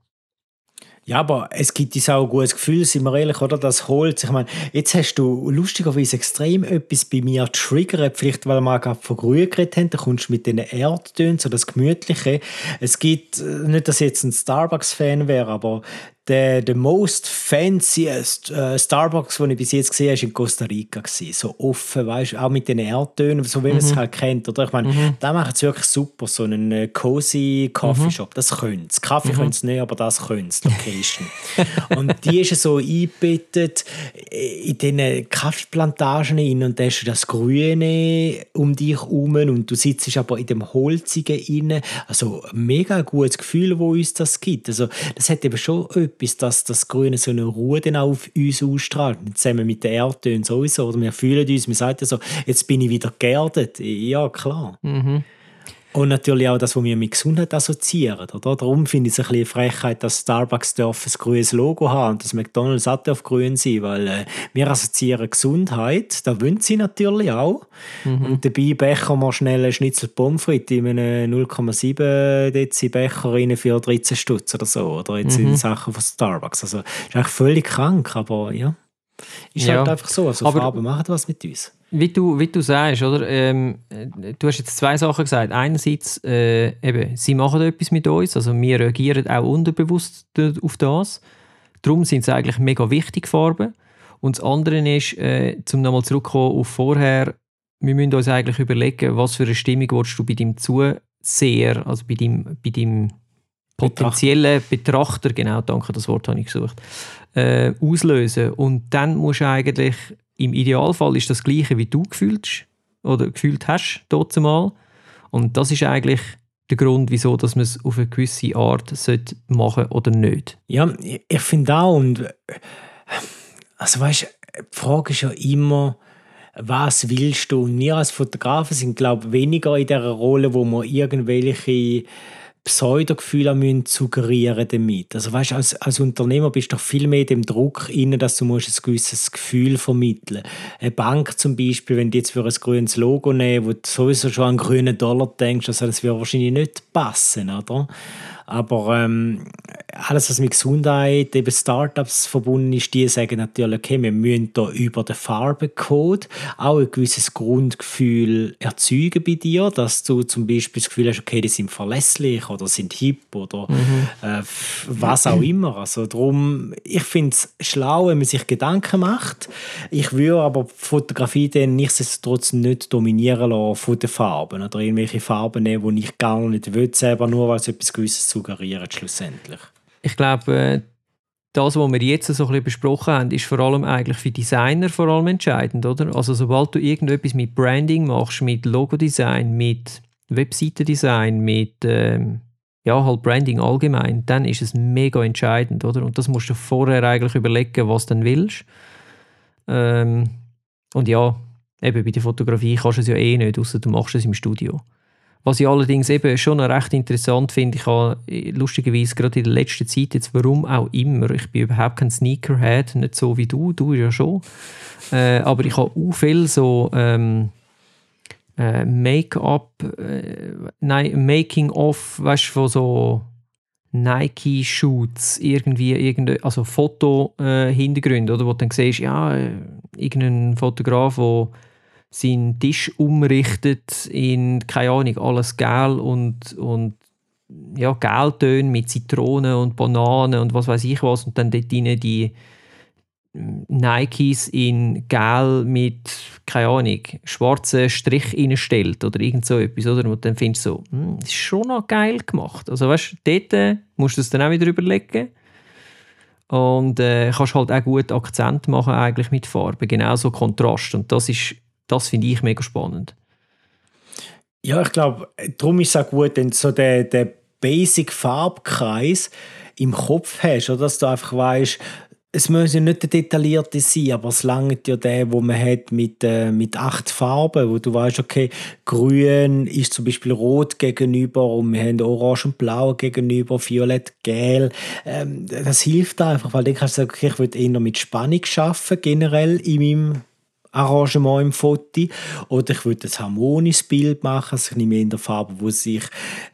Ja, aber es gibt uns auch ein gutes Gefühl, sind wir ehrlich, oder? Das holt Ich meine, jetzt hast du lustigerweise extrem etwas bei mir triggert, vielleicht weil wir gerade von Grün geredet haben, da kommst du mit den Erdtönen, so das Gemütliche. Es gibt, äh, nicht, dass ich jetzt ein Starbucks-Fan wäre, aber der, der most fanciest äh, Starbucks, den ich bis jetzt gesehen habe, war in Costa Rica. Gewesen. So offen, weißt auch mit den Erdtönen, so wie man es mhm. halt kennt. Oder? Ich meine, mhm. da macht es wirklich super, so einen äh, cozy Coffeeshop. Mhm. Das können sie. Kaffee mhm. können sie nicht, aber das können sie, Location. und die ist so eingebettet in diesen Kaffeeplantagen rein und da hast du das Grüne um dich herum und du sitzt aber in dem Holzigen rein. Also mega gutes Gefühl, wo uns das gibt. Also das hat eben schon etwas etwas, dass das Grüne so eine Ruhe dann auch auf uns ausstrahlt. Zusammen mit den Erdtönen sowieso. Oder wir fühlen uns, wir sagen so, jetzt bin ich wieder geerdet. Ja, klar. Mhm. Und natürlich auch das, was wir mit Gesundheit assoziieren. Oder? Darum finde ich es ein bisschen Frechheit, dass Starbucks darf ein grünes Logo haben und dass McDonalds auch auf grün sein weil äh, wir assoziieren Gesundheit, da wollen sie natürlich auch. Mhm. Und dabei becher wir schnell einen Schnitzel Pommes frites in einem 0,7 Dezi Becher rein für 13 Stutz oder so. Oder jetzt mhm. in Sachen von Starbucks. Also ist eigentlich völlig krank, aber ja. Ist ja. halt einfach so. Also aber Farben machen was mit uns. Wie du, wie du sagst, oder? Ähm, du hast jetzt zwei Sachen gesagt. Einerseits, äh, eben, sie machen etwas mit uns, also wir reagieren auch unterbewusst auf das. Darum sind es eigentlich mega wichtige Farben. Und das andere ist, äh, um nochmal zurückzukommen auf vorher, wir müssen uns eigentlich überlegen, was für eine Stimmung willst du bei deinem Zuseher, also bei deinem, bei deinem potenziellen Betrachter, genau, danke, das Wort habe ich gesucht, äh, auslösen. Und dann musst du eigentlich im Idealfall ist das Gleiche, wie du gefühlst oder gefühlt hast, dort mal. Und das ist eigentlich der Grund, wieso dass man es auf eine gewisse Art sollte machen oder nicht. Ja, ich finde auch. Und also weißt, die Frage ist ja immer, was willst du? Und wir als Fotografen sind, glaube ich, weniger in der Rolle, wo man irgendwelche Pseudogefühle müssen suggerieren damit. Also weißt, als, als Unternehmer bist du doch viel mehr dem Druck inne, dass du musst ein gewisses Gefühl vermitteln. Eine Bank zum Beispiel, wenn du jetzt für ein grünes Logo nehmen, wo du sowieso schon an grünen Dollar denkst, also das wird wahrscheinlich nicht passen, oder? Aber ähm, alles, was mit Gesundheit, eben Startups verbunden ist, die sagen natürlich, okay, wir müssen da über den Farbencode auch ein gewisses Grundgefühl erzeugen bei dir, dass du zum Beispiel das Gefühl hast, okay, die sind verlässlich oder sind hip oder mhm. äh, was auch immer. Also darum, ich finde es schlau, wenn man sich Gedanken macht. Ich würde aber Fotografie dann nichtsdestotrotz nicht dominieren lassen von den Farben oder irgendwelche Farben nehmen, die ich gar nicht will, selber nur, weil es etwas Gewisses suggeriert schlussendlich. Ich glaube, äh, das, was wir jetzt so ein bisschen besprochen haben, ist vor allem eigentlich für Designer vor allem entscheidend, oder? Also sobald du irgendetwas mit Branding machst, mit Logodesign, mit Webseitendesign, mit ähm, ja, halt Branding allgemein, dann ist es mega entscheidend, oder? Und das musst du vorher eigentlich überlegen, was du dann willst. Ähm, und ja, eben bei der Fotografie kannst du es ja eh nicht, außer du machst es im Studio. Was ich allerdings eben schon recht interessant finde, ich habe lustigerweise gerade in der letzten Zeit, jetzt warum auch immer, ich bin überhaupt kein Sneakerhead, nicht so wie du, du ja schon, äh, aber ich habe auch viel so ähm, äh, Make-up, äh, nein, Making-of, weißt du, von so Nike-Shoots, irgendwie, irgende, also Foto-Hintergründe, äh, oder, wo du dann siehst, ja, äh, irgendein Fotograf, der seinen Tisch umrichtet in, keine Ahnung, alles gel und, und ja, Geltöne mit Zitronen und Bananen und was weiß ich was und dann dort rein die Nikes in Gel mit, keine Ahnung, schwarzen Strich reinstellt oder irgend so etwas, oder? Und dann findest du so, hm, das ist schon noch geil gemacht. Also weißt du, dort musst du es dann auch wieder überlegen. Und äh, kannst halt auch gut Akzent machen eigentlich mit Farben, genauso Kontrast. Und das ist, das finde ich mega spannend. Ja, ich glaube, darum ist es auch gut, wenn so den, den Basic-Farbkreis im Kopf hast, oder? dass du einfach weißt, es muss ja nicht der detaillierte sein, aber es langt ja der, wo man hat mit, äh, mit acht Farben, wo du weißt, okay, grün ist zum Beispiel rot gegenüber und wir haben orange und blau gegenüber, violett, gel. Ähm, das hilft einfach, weil dann kannst du sagen, okay, ich will eher mit Spannung schaffen generell in meinem Arrangement im Foto oder ich würde ein harmonisches Bild machen, also ich nehme in der Farbe, wo sich,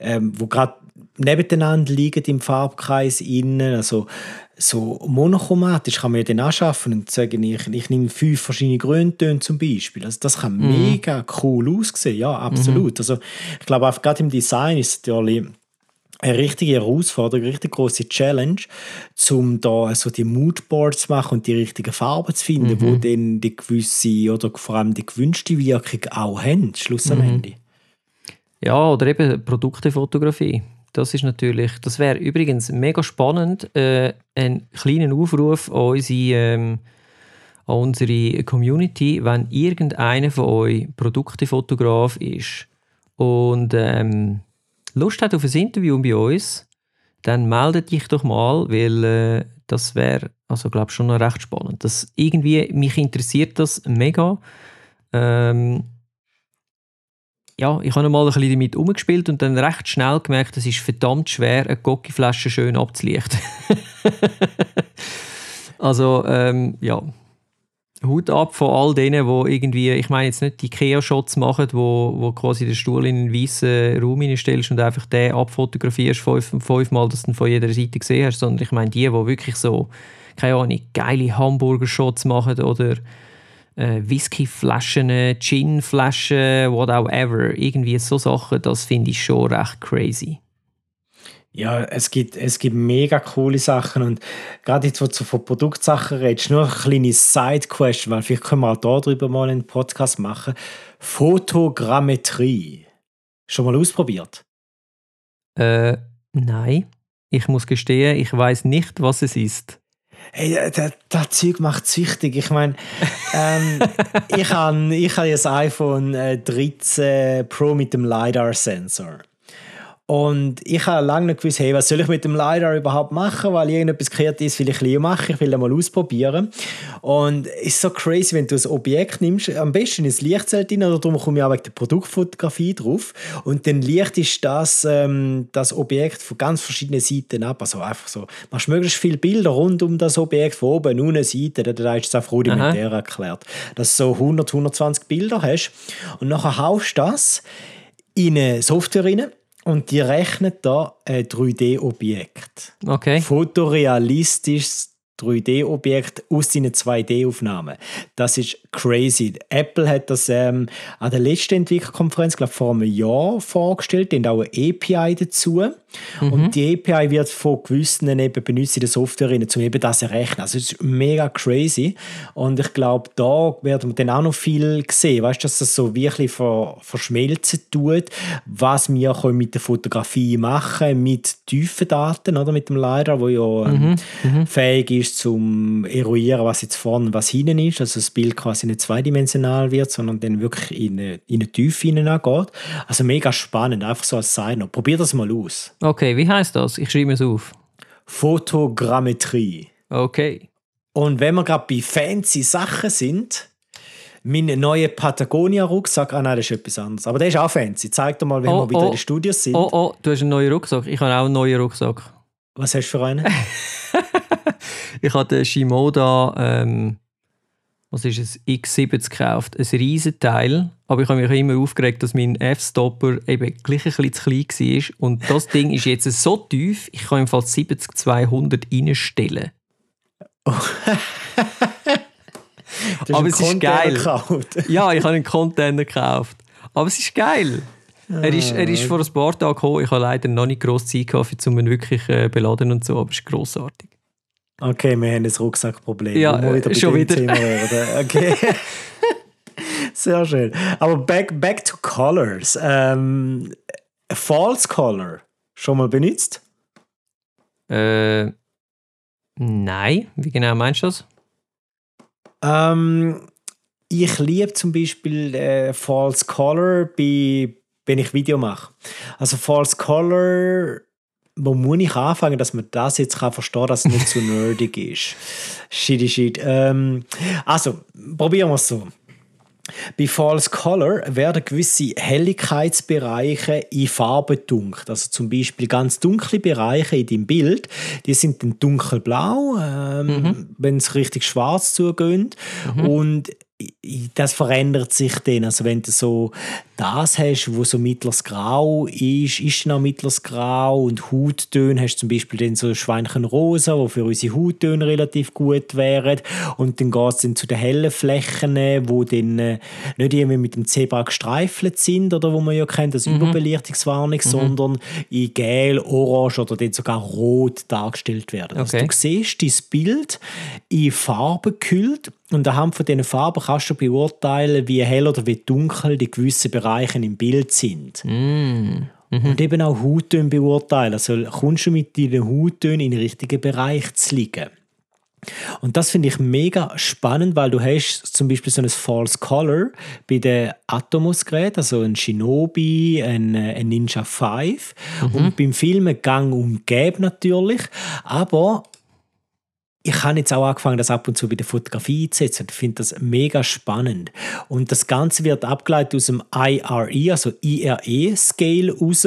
ähm, wo gerade nebeneinander liegen im Farbkreis innen, also so monochromatisch kann man ja dann anschaffen und sagen, ich, ich nehme fünf verschiedene Grüntöne zum Beispiel. Also das kann mhm. mega cool aussehen, ja, absolut. Mhm. Also ich glaube, auch gerade im Design ist es natürlich eine richtige Herausforderung, eine richtig große Challenge, um da so die Moodboards zu machen und die richtigen Farben zu finden, mhm. wo dann die gewisse oder vor allem die gewünschte Wirkung auch haben, Schluss am mhm. Ende. Ja, oder eben Produktefotografie. Das ist natürlich, das wäre übrigens mega spannend, äh, einen kleinen Aufruf an unsere, ähm, an unsere Community, wenn irgendeiner von euch Produktefotograf ist und ähm, Lust hat auf ein Interview bei uns, dann meldet dich doch mal, weil äh, das wäre, also glaube schon noch recht spannend. Das irgendwie mich interessiert das mega. Ähm, ja, ich habe mal ein bisschen damit umgespielt und dann recht schnell gemerkt, es ist verdammt schwer, eine Gocki-Flasche schön abzulichten. also, ähm, ja. Hut ab von all denen, die irgendwie, ich meine jetzt nicht die Ikea-Shots machen, wo, wo quasi den Stuhl in einen weißen Raum hinstellst und einfach den abfotografierst fünf, fünfmal, dass du ihn von jeder Seite gesehen hast, sondern ich meine die, die wirklich so, keine Ahnung, geile Hamburger-Shots machen oder äh, Whiskyflaschen, Ginflaschen, whatever. Irgendwie so Sachen, das finde ich schon recht crazy. Ja, es gibt, es gibt mega coole Sachen und gerade jetzt, wo du von Produktsachen redest, nur eine kleine Side-Question, weil vielleicht können wir auch darüber mal einen Podcast machen. Fotogrammetrie. Schon mal ausprobiert? Äh, nein. Ich muss gestehen, ich weiß nicht, was es ist. Hey, das, das Zeug macht süchtig. Ich meine, ähm, ich habe ich hab das iPhone 13 äh, Pro mit dem LiDAR-Sensor. Und ich habe lange nicht gewusst, hey, was soll ich mit dem LiDAR überhaupt machen, weil irgendetwas Kreatives will ich lieber machen, ich will das mal ausprobieren. Und es ist so crazy, wenn du ein Objekt nimmst, am besten ins Lichtzelt rein, oder darum komme ich auch wegen der Produktfotografie drauf. Und dann lichtest das, ähm, das Objekt von ganz verschiedenen Seiten ab. Also einfach so, machst möglichst viele Bilder rund um das Objekt, von oben, unten, Seite, da ist es einfach rudimentär Aha. erklärt. Dass du so 100, 120 Bilder hast und nachher haust du das in eine Software rein und die rechnet da ein 3D-Objekt. Okay. Fotorealistisches 3D-Objekt aus seinen 2D-Aufnahmen. Das ist crazy. Apple hat das ähm, an der letzten Entwicklerkonferenz, glaube vor einem Jahr vorgestellt. Die haben auch eine API dazu. Mhm. Und die API wird von gewissen eben benutzt in der Software, um eben das zu errechnen. Also es ist mega crazy. Und ich glaube, da werden wir dann auch noch viel sehen. Weißt du, dass das so wirklich ver verschmelzen tut, was wir mit der Fotografie machen, mit tiefen Daten, oder mit dem LiDAR, wo ja ähm, mhm. mhm. fähig ist, zum eruieren, was jetzt vorne und was hinten ist. Also das Bild quasi nicht zweidimensional wird, sondern dann wirklich in eine, in eine Tiefe hineingeht. Also mega spannend, einfach so als Sign. Probier das mal aus. Okay, wie heißt das? Ich schreibe es auf. Fotogrammetrie. Okay. Und wenn wir gerade bei fancy Sachen sind, mein neuer Patagonia-Rucksack, ah nein, das ist etwas anderes. Aber der ist auch fancy. Zeig dir mal, wenn oh, wir wieder oh, in den Studios sind. Oh, oh, du hast einen neuen Rucksack. Ich habe auch einen neuen Rucksack. Was hast du für einen? ich habe den Shimoda ähm, was ist es, X70 gekauft. Ein Riesenteil. Aber ich habe mich immer aufgeregt, dass mein F-Stopper eben gleich ein bisschen zu klein war. Und das Ding ist jetzt so tief, ich kann im Fall 70-200 reinstellen. Aber es ist geil. Gekauft. ja, ich habe einen Container gekauft. Aber es ist geil. Er ist, er ist vor ein paar Tagen gekommen. Ich habe leider noch nicht grosse Zeit gehabt, um ihn wirklich äh, beladen und so, aber es ist grossartig. Okay, wir haben ein Rucksackproblem. Ja, wieder schon wieder. Thema Okay. Sehr schön. Aber back, back to Colors. Ähm, False Color. Schon mal benutzt? Äh, Nein, wie genau meinst du das? Ähm, ich liebe zum Beispiel äh, False Color, bei, wenn ich Video mache. Also False Color, wo muss ich anfangen, dass man das jetzt kann verstehen dass es nicht zu nerdig ist? Shitty shit. Ähm, also, probieren wir es so. Bei False Color werden gewisse Helligkeitsbereiche in Farbe dunkt. Also zum Beispiel ganz dunkle Bereiche in deinem Bild, die sind dann dunkelblau, ähm, mhm. wenn es richtig schwarz zugeht. Mhm. Und das verändert sich dann. Also wenn du so das hast, wo so mittleres Grau ist, ist noch mittleres Grau und Hauttöne hast du zum Beispiel dann so Schweinchenrosa, wo für unsere Hauttöne relativ gut wären und dann geht es dann zu den hellen Flächen, wo dann äh, nicht irgendwie mit dem Zebra gestreifelt sind oder wo man ja kennt, das mhm. Überbelichtungswarnung, mhm. sondern in gel, orange oder dann sogar rot dargestellt werden. Also okay. Also du siehst dieses Bild in Farbe gekühlt und anhand von diesen Farben kannst du beurteilen, wie hell oder wie dunkel die gewissen Bereiche im Bild sind. Mm. Mhm. Und eben auch Hauttöne beurteilen. Also kommst du mit deinen Hauttönen in den richtigen Bereich zu liegen. Und das finde ich mega spannend, weil du hast zum Beispiel so ein False Color bei den Atomos-Geräten, also ein Shinobi, ein, äh, ein Ninja 5 mhm. und beim Filmen Gang und Gäbe natürlich, aber ich habe jetzt auch angefangen, das ab und zu bei der Fotografie einzusetzen. Ich finde das mega spannend. Und das Ganze wird abgeleitet aus dem IRE, also IRE-Scale raus.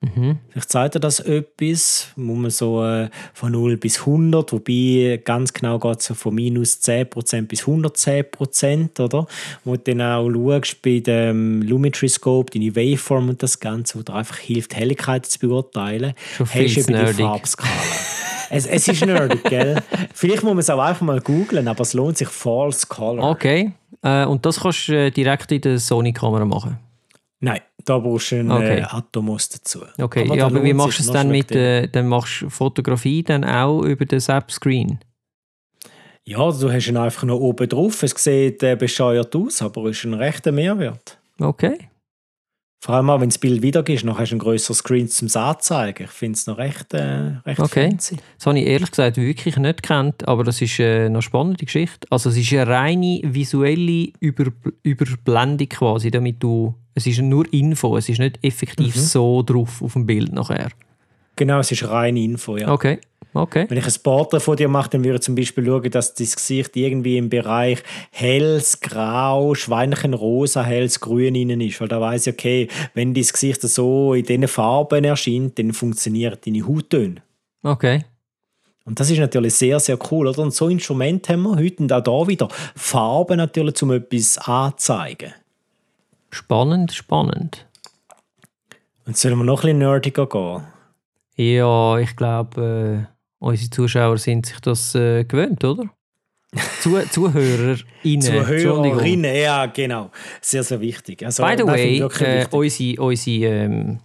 Mhm. Vielleicht zeigt er das etwas, wo man so äh, von 0 bis 100, wobei ganz genau geht es so von minus 10% bis 110%, oder? Wo du dann auch schaust bei dem Lumetri Scope, deine Waveform und das Ganze, wo dir einfach hilft, Helligkeit zu beurteilen. Schon viel hast du die Farbskala. es, es ist nerdig, gell? Vielleicht muss man es auch einfach mal googlen, aber es lohnt sich False Color. Okay. Äh, und das kannst du äh, direkt in der Sony-Kamera machen? Nein, da brauchst du einen okay. äh, Atomos dazu. Okay, aber, ja, aber wie machst du es dann mit, äh, dann machst du Fotografie dann auch über den Zap-Screen? Ja, du hast ihn einfach noch oben drauf. Es sieht äh, bescheuert aus, aber es ist ein rechter Mehrwert. Okay. Vor allem auch, wenn das Bild wiedergibst, noch hast du einen grösseren Screen zum Anzeigen. Ich finde es noch recht, äh, recht okay. fancy. Das habe ich ehrlich gesagt wirklich nicht gekannt, aber das ist äh, eine spannende Geschichte. Also es ist eine reine visuelle Über Überblendung quasi, damit du... Es ist nur Info, es ist nicht effektiv mhm. so drauf auf dem Bild nachher. Genau, es ist reine Info, ja. Okay. Okay. Wenn ich ein Porträt von dir mache, dann würde ich zum Beispiel schauen, dass das Gesicht irgendwie im Bereich helles Grau, Schweinchenrosa, helles Grün innen ist. Weil da weiß ich, okay, wenn dein Gesicht so in diesen Farben erscheint, dann funktionieren deine Hauttöne. Okay. Und das ist natürlich sehr, sehr cool. Oder? Und so Instrumente haben wir heute und auch da wieder Farben natürlich, um etwas anzuzeigen. Spannend, spannend. Und sollen wir noch ein bisschen nerdiger gehen? Ja, ich glaube, äh, unsere Zuschauer sind sich das äh, gewöhnt, oder? Zu, Zuhörerinnen. Zuhörerinnen, ja, genau. Sehr, sehr wichtig. Also, By the way, äh, unsere, unsere ähm,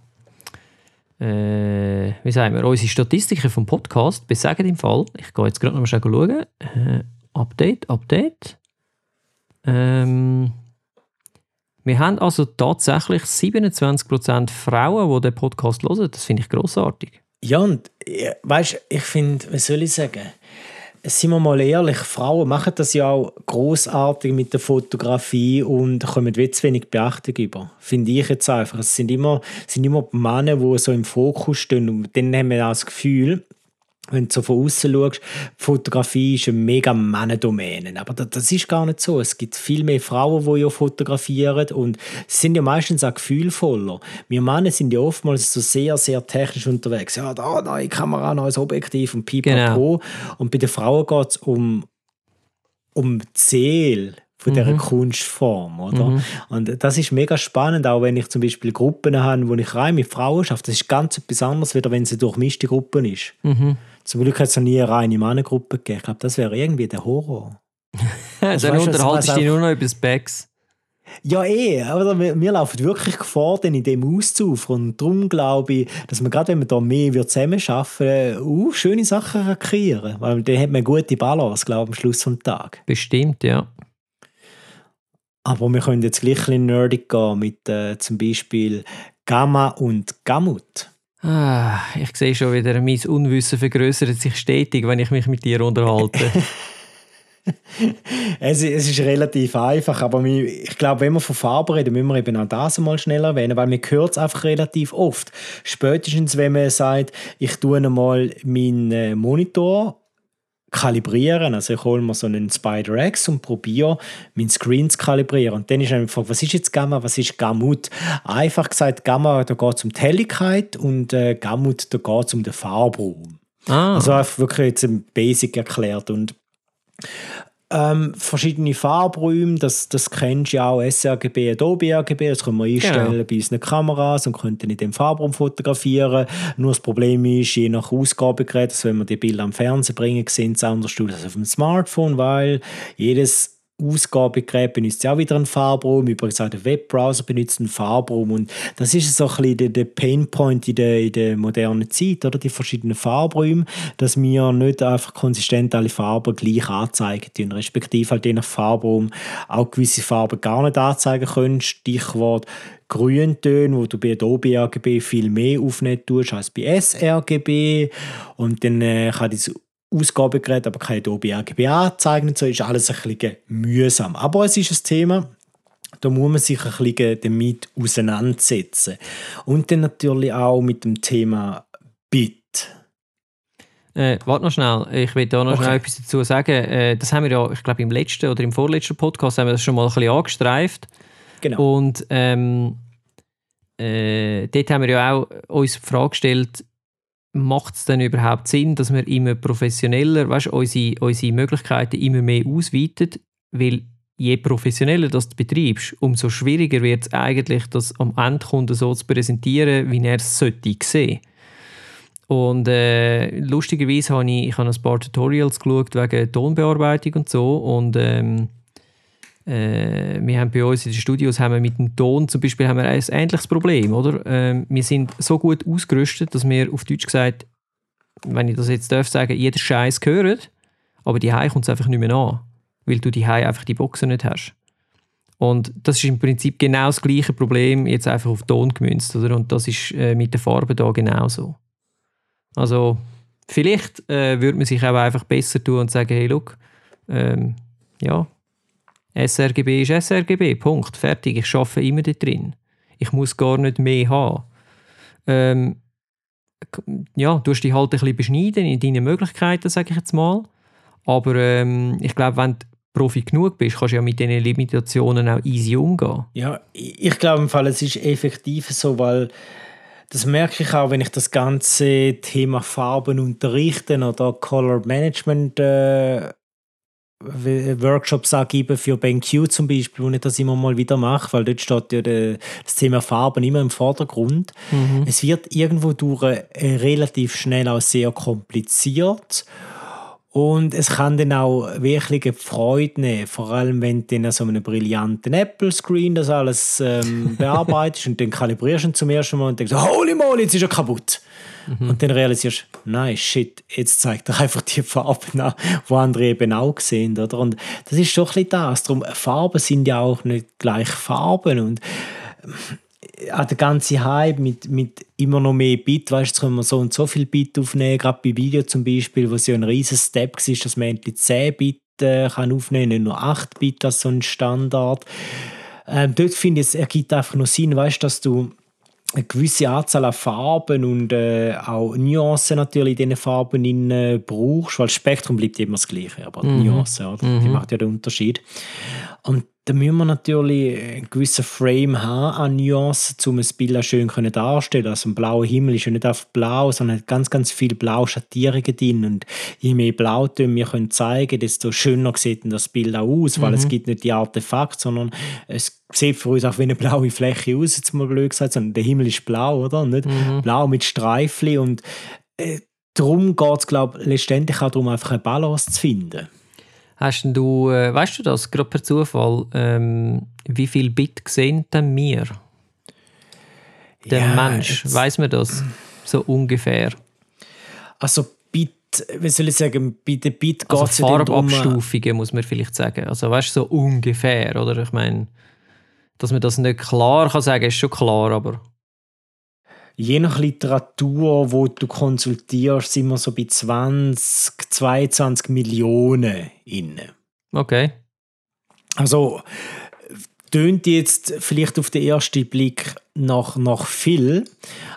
äh, wie sagen wir, unsere Statistiken vom Podcast besagen im Fall, ich gehe jetzt gerade noch mal schauen, äh, Update, Update. Ähm, wir haben also tatsächlich 27% Frauen, die den Podcast hören. Das finde ich großartig. Ja, und weißt ich finde, was soll ich sagen? Sind wir mal ehrlich, Frauen machen das ja auch großartig mit der Fotografie und kommen zu wenig Beachtung über. Finde ich jetzt einfach. Es sind immer, sind immer Männer, die so im Fokus stehen und dann haben wir auch das Gefühl, wenn du so von außen schaust, Fotografie ist eine mega Männerdomäne. Aber das ist gar nicht so. Es gibt viel mehr Frauen, die ja fotografieren und sie sind ja meistens auch gefühlvoller. Wir Männer sind ja oftmals so sehr, sehr technisch unterwegs. Ja, da, neue Kamera, neues Objektiv und pipapo. Genau. Und bei den Frauen geht es um, um die Seele von mhm. dieser Kunstform, oder? Mhm. Und das ist mega spannend, auch wenn ich zum Beispiel Gruppen habe, wo ich rein mit Frauen schaffe. Das ist ganz etwas anderes, als wenn es eine durchmischte Gruppe ist. Mhm. Zum Glück hat es noch nie eine reine Mannengruppe gegeben. Ich glaube, das wäre irgendwie der Horror. also dann unterhaltest du dich nur noch über das Bags. Ja, eh, aber wir, wir laufen wirklich Gefahr in dem Auszug. Und darum glaube ich, dass man gerade, wenn man da mehr zusammen arbeiten uh, schöne Sachen kreieren Weil dann hat man eine gute Balance, glaube ich, am Schluss des Tages. Bestimmt, ja. Aber wir können jetzt gleich ein bisschen nerdig gehen mit äh, zum Beispiel Gamma und Gamut. Ah, ich sehe schon wieder, mein Unwissen vergrößert sich stetig, wenn ich mich mit dir unterhalte. es, es, ist relativ einfach, aber ich glaube, wenn wir von Farben reden, müssen wir eben auch das mal schneller erwähnen, weil man hört es einfach relativ oft. Spätestens, wenn man sagt, ich tue mal meinen äh, Monitor kalibrieren. Also ich hole mir so einen Spider X und probiere, meinen Screen zu kalibrieren. Und dann ist eine Frage, was ist jetzt Gamma, was ist Gamut? Einfach gesagt, Gamma, da geht es um die Helligkeit und äh, Gamut, da geht es um den Farbraum. Ah. Also einfach wirklich jetzt ein Basic erklärt. Und ähm, verschiedene Farbräume, das, das kennst du ja auch, sRGB, Adobe RGB, das können wir einstellen genau. bei unseren Kameras und können in dem Farbraum fotografieren. Nur das Problem ist, je nach Ausgabegerät, also wenn wir die Bilder am Fernsehen bringen, sind es anders als auf dem Smartphone, weil jedes Ausgabegerät benutzt ja auch wieder einen Farbraum. Übrigens auch der Webbrowser benutzt einen Farbraum. Und das ist so ein bisschen der, der Painpoint in der, in der modernen Zeit, oder? Die verschiedenen Farbräume, dass wir nicht einfach konsistent alle Farben gleich anzeigen können, respektive halt je nach Farbraum auch gewisse Farben gar nicht anzeigen können. Stichwort Grüntöne, wo du bei Adobe RGB viel mehr aufnehmen tust als bei sRGB. Und dann äh, kann dieses Ausgabegerät, aber kein Adobe RGB anzeigen und so, ist alles ein bisschen mühsam. Aber es ist ein Thema, da muss man sich ein bisschen damit auseinandersetzen. Und dann natürlich auch mit dem Thema Bit. Äh, warte noch schnell, ich will da noch okay. schnell etwas dazu sagen. Äh, das haben wir ja, ich glaube, im letzten oder im vorletzten Podcast haben wir das schon mal ein bisschen angestreift. Genau. Und ähm, äh, dort haben wir ja auch uns die Frage gestellt, macht es denn überhaupt Sinn, dass wir immer professioneller, weißt, unsere, unsere Möglichkeiten immer mehr ausweiten? Weil je professioneller das du betreibst, umso schwieriger wird es eigentlich, das am Endkunden so zu präsentieren, wie er es sollte sehen. Und äh, lustigerweise habe ich, ich habe ein paar Tutorials geschaut wegen Tonbearbeitung und so und ähm, äh, wir haben bei uns in den Studios haben wir mit dem Ton zum Beispiel haben wir ein ähnliches Problem, oder? Äh, wir sind so gut ausgerüstet, dass wir auf Deutsch gesagt, wenn ich das jetzt darf sagen, jeder Scheiß gehört, aber die kommt es einfach nicht mehr an, weil du die einfach die Boxen nicht hast. Und das ist im Prinzip genau das gleiche Problem, jetzt einfach auf Ton gemünzt, oder? Und das ist äh, mit den Farben da genauso. Also vielleicht äh, würde man sich auch einfach besser tun und sagen, hey, look, ähm, ja, sRGB ist sRGB, Punkt, fertig. Ich arbeite immer da drin. Ich muss gar nicht mehr haben. Ähm, ja, du dich halt ein bisschen beschneiden in deinen Möglichkeiten, sage ich jetzt mal. Aber ähm, ich glaube, wenn du Profi genug bist, kannst du ja mit diesen Limitationen auch easy umgehen. Ja, ich glaube im Fall, es ist effektiv so, weil das merke ich auch, wenn ich das ganze Thema Farben unterrichte oder Color Management äh, Workshops angeben für BenQ zum Beispiel, wo ich das immer mal wieder mache, weil dort steht ja das Thema Farben immer im Vordergrund. Mhm. Es wird irgendwo durch äh, relativ schnell auch sehr kompliziert und es kann dann auch wirklich eine Freude nehmen, vor allem wenn du dann so einen brillanten Apple-Screen das alles ähm, bearbeitest und dann kalibrierst du zum ersten Mal und denkst, holy moly, jetzt ist er kaputt. Mhm. Und dann realisierst du, nein, shit, jetzt zeigt er einfach die Farben an, die andere eben auch sehen. Oder? Und das ist schon ein das. Darum, Farben sind ja auch nicht gleich Farben. Und äh, auch der ganze Hype mit, mit immer noch mehr Bit, weißt du, jetzt können wir so und so viel Bit aufnehmen, gerade bei Video zum Beispiel, wo es ja ein riesen Step war, dass man endlich 10 Bit äh, kann aufnehmen kann, nicht nur 8 Bit als so ein Standard. Ähm, dort finde ich, es ergibt einfach nur Sinn, weißt dass du eine gewisse Anzahl an Farben und äh, auch Nuancen natürlich in diesen Farben in, äh, brauchst, weil das Spektrum bleibt immer das gleiche, aber mhm. die Nuance, oder? Mhm. die macht ja den Unterschied. Und da müssen wir natürlich einen gewissen Frame haben an Nuancen, um ein Bild auch schön darstellen Also ein blauer Himmel ist ja nicht einfach blau, sondern hat ganz, ganz viele blaue Schattierungen drin. Und je mehr Blautöne wir können zeigen desto schöner sieht das Bild auch aus, weil mhm. es gibt nicht die Artefakte, sondern es sieht für uns auch wie eine blaue Fläche aus, jetzt mal blöd gesagt, sondern der Himmel ist blau, oder? Nicht mhm. blau mit Streifen und äh, darum geht es, glaube ich, letztendlich auch darum, einfach eine Balance zu finden. Hast du, äh, weißt du das, gerade per Zufall, ähm, wie viel Bit sehen denn wir? Der ja, Mensch, weiß man das? So ungefähr. Also Bit, wie soll ich sagen, bei den Bit geht also Farbabstufungen muss man vielleicht sagen. Also weißt du, so ungefähr, oder? Ich meine, dass man das nicht klar kann sagen, ist schon klar, aber... Je nach Literatur, wo du konsultierst, sind wir so bei 20, 22 Millionen inne. Okay. Also tönt jetzt vielleicht auf den ersten Blick nach, nach viel,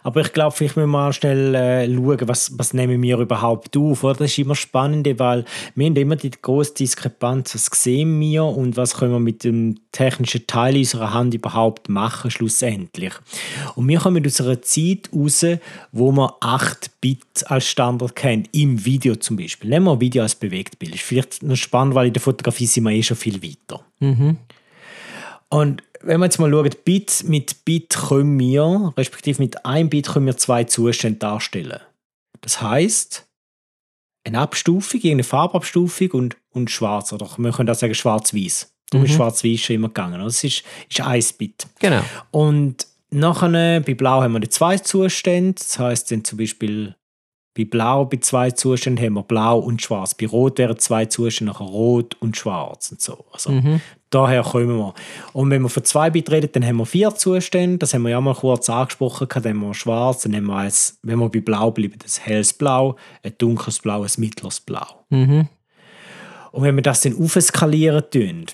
aber ich glaube, vielleicht müssen mal schnell äh, schauen, was, was nehmen wir überhaupt auf. Oder? Das ist immer spannend, weil wir haben immer die große Diskrepanz, was sehen wir und was können wir mit dem technischen Teil unserer Hand überhaupt machen, schlussendlich. Und wir kommen aus einer Zeit raus, wo man 8 Bit als Standard kennt, im Video zum Beispiel. Nehmen wir Video als Bewegtbild. Ist vielleicht noch spannend, weil in der Fotografie sind wir eh schon viel weiter. Mhm. Und wenn wir jetzt mal schauen, Bit mit Bit können wir, respektive mit einem Bit können wir zwei Zustände darstellen. Das heißt eine Abstufung, eine Farbabstufung und, und schwarz. Oder wir können auch sagen schwarz-weiß. Darum Mhm. ist schwarz-weiß schon immer gegangen. Das ist, ist ein Bit. Genau. Und nachher, bei Blau haben wir die zwei Zustände. Das heißt, dann zum Beispiel bei Blau bei zwei Zuständen haben wir Blau und Schwarz. Bei Rot wären zwei Zustände nachher Rot und Schwarz und so. Also Mhm. daher kommen wir. Und wenn wir von zwei Bit reden, dann haben wir vier Zustände. Das haben wir ja mal kurz angesprochen. Dann haben wir Schwarz, dann haben wir eins, wenn wir bei Blau bleiben, ein helles Blau, ein dunkles Blau, ein mittleres Blau. Mhm. Und wenn wir das dann aufskalieren tun,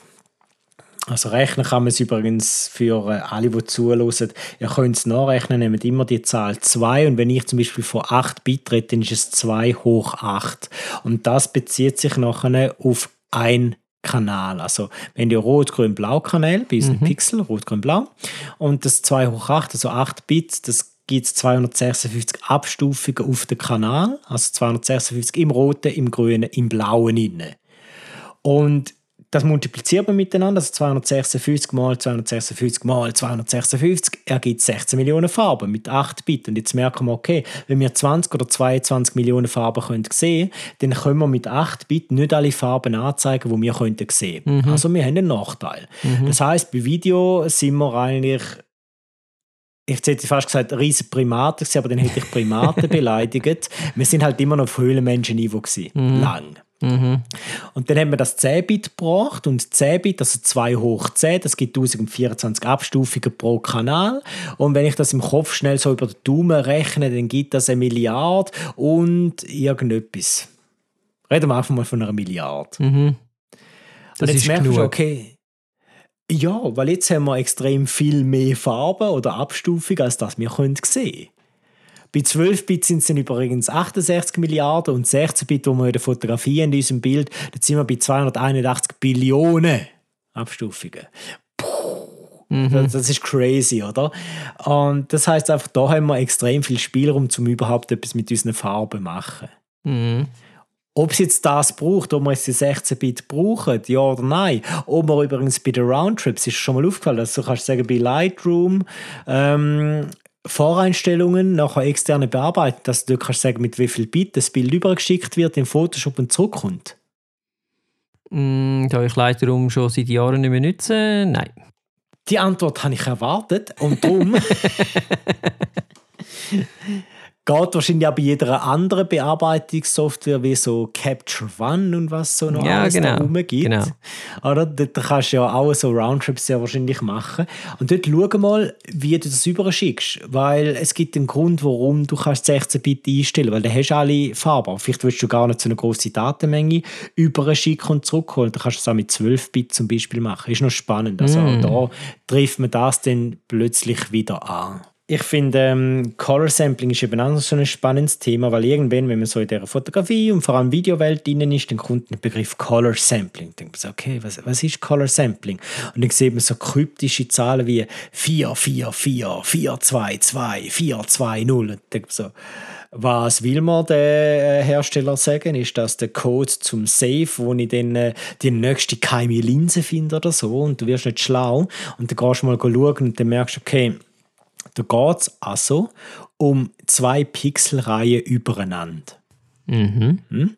also rechnen kann man es übrigens für äh, alle, die zuhören, ihr könnt es nachrechnen, nehmt immer die Zahl 2 und wenn ich zum Beispiel von 8 Bit rede, dann ist es 2 hoch 8. Und das bezieht sich nachher auf ein Kanal. Also wenn die Rot-Grün-Blau-Kanal bei unseren Pixel, Rot-Grün-Blau, und das 2 hoch 8, also 8 Bit, das gibt es 256 Abstufungen auf den Kanal, also 256 im Roten, im Grünen, im Blauen inne. Und das multipliziert man miteinander, also 256 mal 256 mal 256 ergibt 16 Millionen Farben mit 8 Bit. Und jetzt merken wir, okay, wenn wir 20 oder 22 Millionen Farben können sehen dann können wir mit 8 Bit nicht alle Farben anzeigen, die wir könnten sehen. Also wir haben einen Nachteil. Das heißt, bei Video sind wir eigentlich ich hätte fast gesagt, riesen Primaten aber dann hätte ich Primaten beleidigt. Wir sind halt immer noch auf Höhlenmenschen-Niveau gewesen. Lang. Mhm. Und dann haben wir das 10-Bit gebracht und 10-Bit, also 2 hoch 10, das gibt 1024 Abstufungen pro Kanal. Und wenn ich das im Kopf schnell so über den Daumen rechne, dann gibt das eine Milliarde und irgendetwas. Reden wir einfach mal von einer Milliarde. Mhm. Das und jetzt ist merkst du genug. schon, okay, ja, weil jetzt haben wir extrem viel mehr Farben oder Abstufung, als das wir können sehen Bei 12 Bit sind es dann übrigens 68 Milliarden und 16 Bit, wo wir in der Fotografie in diesem Bild, da sind wir bei 281 Billionen Abstufungen. Das, das ist crazy, oder? Und das heißt einfach, da haben wir extrem viel Spielraum, um überhaupt etwas mit unseren Farben zu machen. Mhm. Ob es jetzt das braucht, ob wir jetzt die 16-Bit brauchen, ja oder nein. Ob wir übrigens bei den Roundtrips, ist schon mal aufgefallen, also du kannst sagen, bei Lightroom, ähm, Voreinstellungen, nachher externe Bearbeitung, dass du kannst sagen, mit wie viel Bit das Bild übergeschickt wird in Photoshop und zurückkommt. Mm, Da ich Lightroom schon seit Jahren nicht mehr nutze, nein. Die Antwort habe ich erwartet und darum geht wahrscheinlich auch bei jeder anderen Bearbeitungssoftware wie so Capture One und was so noch Ja, alles genau, da rumgibt. genau. Oder? Dort kannst du ja auch so Roundtrips sehr wahrscheinlich machen. Und dort schau mal, wie du das überschickst. Weil es gibt einen Grund, warum du kannst 16 Bit einstellen weil dann hast du alle Farben. Vielleicht willst du gar nicht so eine große Datenmenge überschicken und zurückholen. Dann kannst du es auch mit 12 Bit zum Beispiel machen. Ist noch spannend. Also Mm. da trifft man das dann plötzlich wieder an. Ich finde, ähm, Color Sampling ist eben auch so ein spannendes Thema, weil irgendwann, wenn man so in der Fotografie und vor allem Videowelt drin ist, dann kommt der Begriff Color Sampling. Dann denkt man so, okay, was, was ist Color Sampling? Und dann sieht man so kryptische Zahlen wie 4, 4, 4, 4, 2, 2, 4, 2, 0. Und dann denkt man so, was will man der äh, Hersteller sagen? Ist das der Code zum Safe, wo ich dann äh, die nächste geheime Linse finde oder so und du wirst nicht schlau und dann gehst du mal schauen und dann merkst du, okay, da geht es also um zwei Pixelreihen übereinander. Mhm.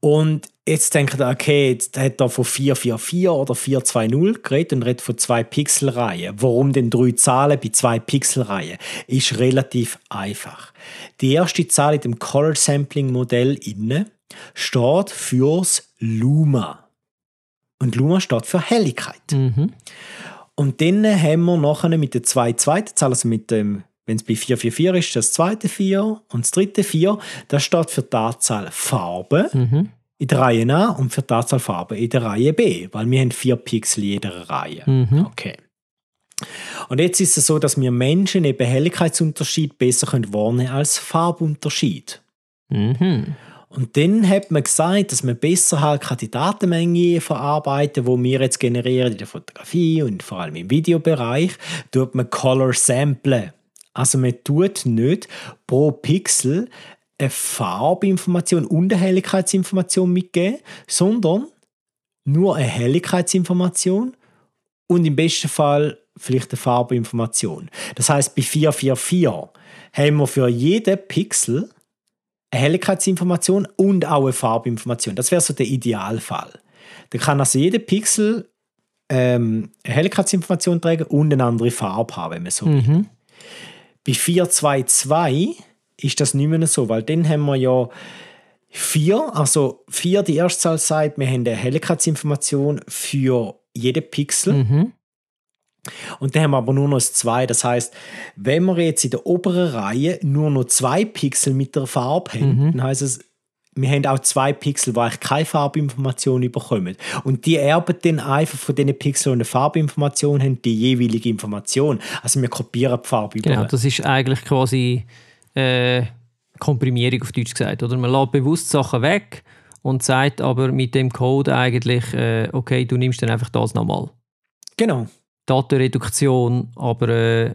Und jetzt denkt er, okay, jetzt hat er von 444 oder 420 geredet und redet von zwei Pixelreihen. Warum denn drei Zahlen bei zwei Pixelreihen? Ist relativ einfach. Die erste Zahl in dem Color Sampling Modell inne steht fürs Luma. Und Luma steht für Helligkeit. Mhm. Und dann haben wir nachher mit den zwei zweiten Zahlen, also mit dem wenn es bei 444 ist, das zweite 4 und das dritte 4, das steht für die Anzahl Farben Mhm. in der Reihe A und für die Anzahl Farben in der Reihe B, weil wir haben vier Pixel in jeder Reihe. Mhm. Okay. Und jetzt ist es so, dass wir Menschen eben Helligkeitsunterschied besser können wahrnehmen als Farbunterschied. Mhm. Und dann hat man gesagt, dass man besser halt kann die Datenmenge verarbeiten, wo wir jetzt generieren in der Fotografie und vor allem im Videobereich, tut man Color Samplen. Also man tut nicht pro Pixel eine Farbinformation und eine Helligkeitsinformation mitgeben, sondern nur eine Helligkeitsinformation und im besten Fall vielleicht eine Farbinformation. Das heißt, bei 444 haben wir für jeden Pixel eine Helligkeitsinformation und auch eine Farbinformation. Das wäre so der Idealfall. Da kann also jeder Pixel ähm, eine Helligkeitsinformation tragen und eine andere Farbe haben, wenn man so will. Mhm. Bei 422 ist das nicht mehr so, weil dann haben wir ja vier, also vier, die erste Zahl sagt, wir haben eine Helligkeitsinformation für jeden Pixel. Mhm. Und dann haben wir aber nur noch das 2. Das heißt, wenn wir jetzt in der oberen Reihe nur noch zwei Pixel mit der Farbe haben, dann heißt es, wir haben auch zwei Pixel, die eigentlich keine Farbinformation bekommen. Und die erben dann einfach von diesen Pixeln, die eine Farbinformation haben, die jeweilige Information. Also wir kopieren die Farbe Genau, über. das ist eigentlich quasi äh, Komprimierung auf Deutsch gesagt. Oder? Man lässt bewusst Sachen weg und sagt aber mit dem Code eigentlich, äh, okay, du nimmst dann einfach das nochmal. Genau. Datenreduktion, aber äh,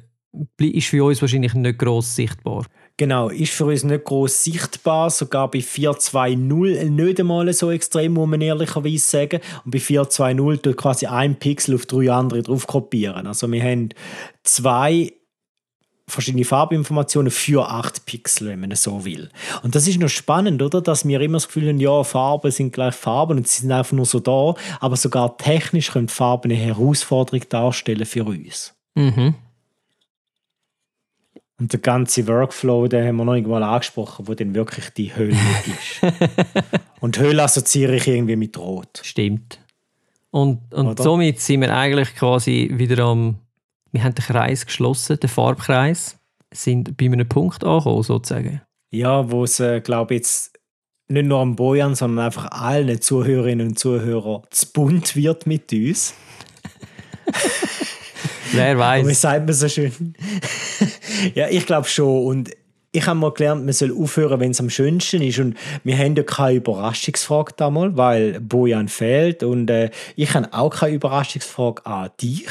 ist für uns wahrscheinlich nicht gross sichtbar. Genau, ist für uns nicht groß sichtbar, sogar bei 420 nicht einmal so extrem, muss man ehrlicherweise sagen. Und bei 420 tut quasi ein Pixel auf drei andere drauf kopieren. Also wir haben zwei verschiedene Farbinformationen für acht Pixel, wenn man es so will. Und das ist noch spannend, oder? Dass wir immer das Gefühl haben, ja, Farben sind gleich Farben und sie sind einfach nur so da, aber sogar technisch können Farben eine Herausforderung darstellen für uns. Mhm. Und der ganze Workflow, den haben wir noch irgendwann angesprochen, wo dann wirklich die Hölle ist. und Hölle assoziiere ich irgendwie mit Rot. Stimmt. Und, und Oder? somit sind wir eigentlich quasi wieder am. Wir haben den Kreis geschlossen, den Farbkreis, sind bei einem Punkt angekommen, sozusagen. Ja, wo es, äh, glaube ich, jetzt nicht nur am Bojan, sondern einfach allen Zuhörerinnen und Zuhörern zu bunt wird mit uns. Wer Und wie weiß. sagt man so schön? ja, ich glaube schon. Und ich habe mal gelernt, man soll aufhören, wenn es am schönsten ist. Und wir haben ja keine Überraschungsfrage damals, weil Bojan fehlt. Und äh, ich habe auch keine Überraschungsfrage an dich.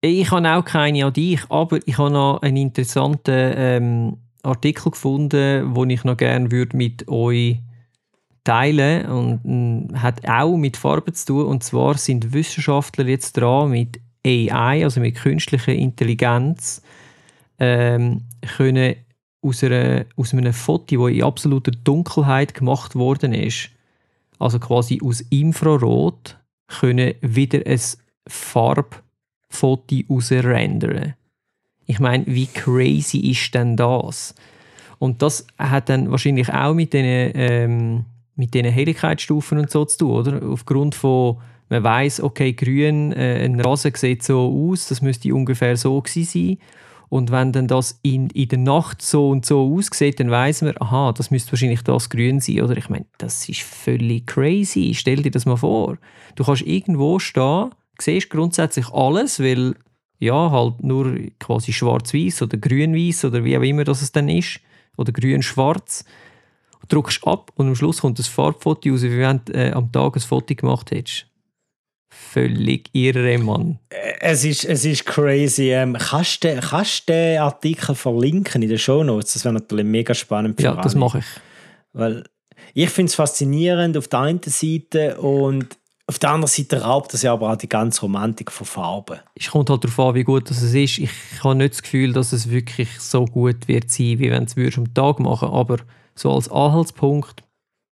Ich habe auch keine an dich, aber ich habe noch einen interessanten ähm, Artikel gefunden, den ich noch gerne würde mit euch teilen und ähm, hat auch mit Farben zu tun. Und zwar sind Wissenschaftler jetzt dran mit AI, also mit künstlicher Intelligenz, ähm, können aus, einer, aus einem Foto, das in absoluter Dunkelheit gemacht worden ist, also quasi aus Infrarot, können wieder ein Farbfoto rausrendern. Ich meine, wie crazy ist denn das? Und das hat dann wahrscheinlich auch mit den, ähm, mit den Helligkeitsstufen und so zu tun, oder? Aufgrund von, man weiß, okay, grün, äh, ein Rasen sieht so aus, das müsste ungefähr so gewesen sein. Und wenn dann das in, in der Nacht so und so aussieht, dann weiß man, aha, das müsste wahrscheinlich das Grün sein. Oder ich meine, das ist völlig crazy. Stell dir das mal vor. Du kannst irgendwo stehen, siehst grundsätzlich alles, weil ja, halt nur quasi schwarz-weiß oder grün-weiß oder wie auch immer das es dann ist. Oder grün-schwarz. Drückst ab und am Schluss kommt das Farbfoto raus, wie wenn du äh, am Tag ein Foto gemacht hättest. Völlig irre, Mann. Es ist, es ist crazy. Ähm, kannst du kannst den Artikel verlinken in den Shownotes? Das wäre natürlich mega spannend für Ja, das mache ich. Weil ich finde es faszinierend auf der einen Seite und auf der anderen Seite raubt das ja aber auch die ganze Romantik von Farben. Es kommt halt darauf an, wie gut das es ist. Ich habe nicht das Gefühl, dass es wirklich so gut wird sein, wie wenn du es am Tag machen Aber so als Anhaltspunkt,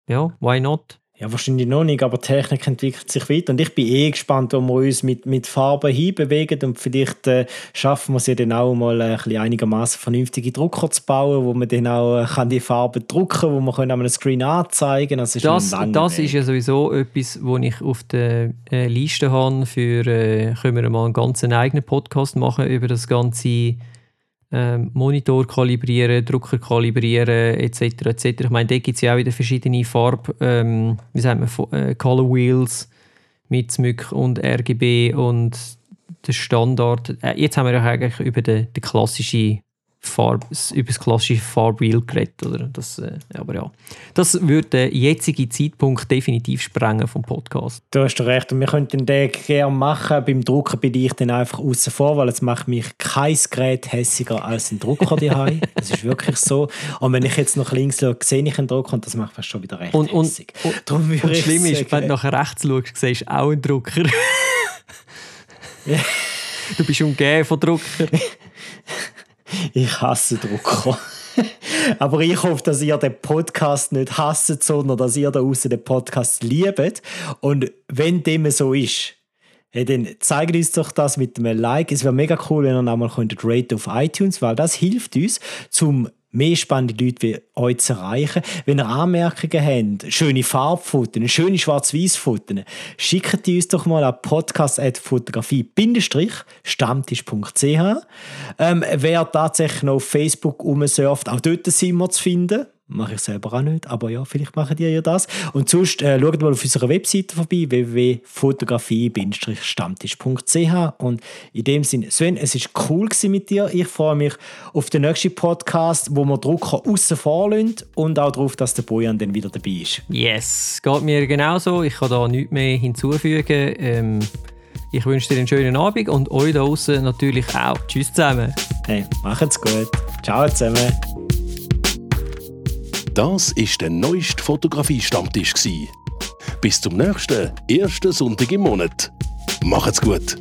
ja, why not? Ja, wahrscheinlich noch nicht, aber die Technik entwickelt sich weiter. Und ich bin eh gespannt, wo wir uns mit, mit Farben hinbewegen. Und vielleicht äh, schaffen wir es ja dann auch mal ein bisschen einigermaßen vernünftige Drucker zu bauen, wo man dann auch äh, kann die Farben drucken wo man können an einem Screen anzeigen. Es ist Das, das ist ja sowieso etwas, was ich auf der äh, Liste habe für, äh, können wir mal einen ganz eigenen Podcast machen über das ganze ähm, Monitor kalibrieren, Drucker kalibrieren etc. etc. Ich meine, da gibt es ja auch wieder verschiedene Farb, ähm, wie sagt man, äh, Color Wheels mit SMYK und RGB und der Standard. Äh, jetzt haben wir ja eigentlich über den, den klassischen Farb, über das klassische Farbwheel geredet. Oder? Das, äh, aber ja, das würde den jetzigen Zeitpunkt definitiv sprengen vom Podcast. Du hast recht. Und wir könnten den gerne machen. Beim Drucker bin ich dann einfach außen vor, weil es macht mich kein Gerät hässiger als ein Drucker daheim. das ist wirklich so. Und wenn ich jetzt nach links schaue, sehe ich einen Drucker und das macht mich schon wieder recht und, hässig. Und, und, und schlimm ist, wenn du nach rechts schaust, siehst du auch einen Drucker. du bist umgeben von Drucker. Ich hasse Drucker. Aber ich hoffe, dass ihr den Podcast nicht hasst, sondern dass ihr da außen den Podcast liebt. Und wenn dem so ist, dann zeigt uns doch das mit einem Like. Es wäre mega cool, wenn ihr einmal rate auf iTunes, weil das hilft uns, zum mehr spannende Leute wie euch zu erreichen. Wenn ihr Anmerkungen habt, schöne Farbfotos, schöne Schwarz-Weiß-Fotos, schickt die uns doch mal an podcast.fotografie-stammtisch.ch. Ähm, wer tatsächlich noch auf Facebook rumsurft, auch dort sind wir zu finden. Mache ich selber auch nicht, aber ja, vielleicht machen die ja das. Und sonst äh, schaut mal auf unserer Webseite vorbei, www.fotografie-stammtisch.ch Und in dem Sinne, Sven, es ist cool mit dir. Ich freue mich auf den nächsten Podcast, wo wir Drucker außen vor und auch darauf, dass der Bojan dann wieder dabei ist. Yes, geht mir genauso. Ich kann da nichts mehr hinzufügen. Ähm, ich wünsche dir einen schönen Abend und euch da draußen natürlich auch. Tschüss zusammen. Hey, macht's gut. Ciao zusammen. Das ist der neueste Fotografie-Stammtisch. Bis zum nächsten ersten Sonntag im Monat. Macht's gut!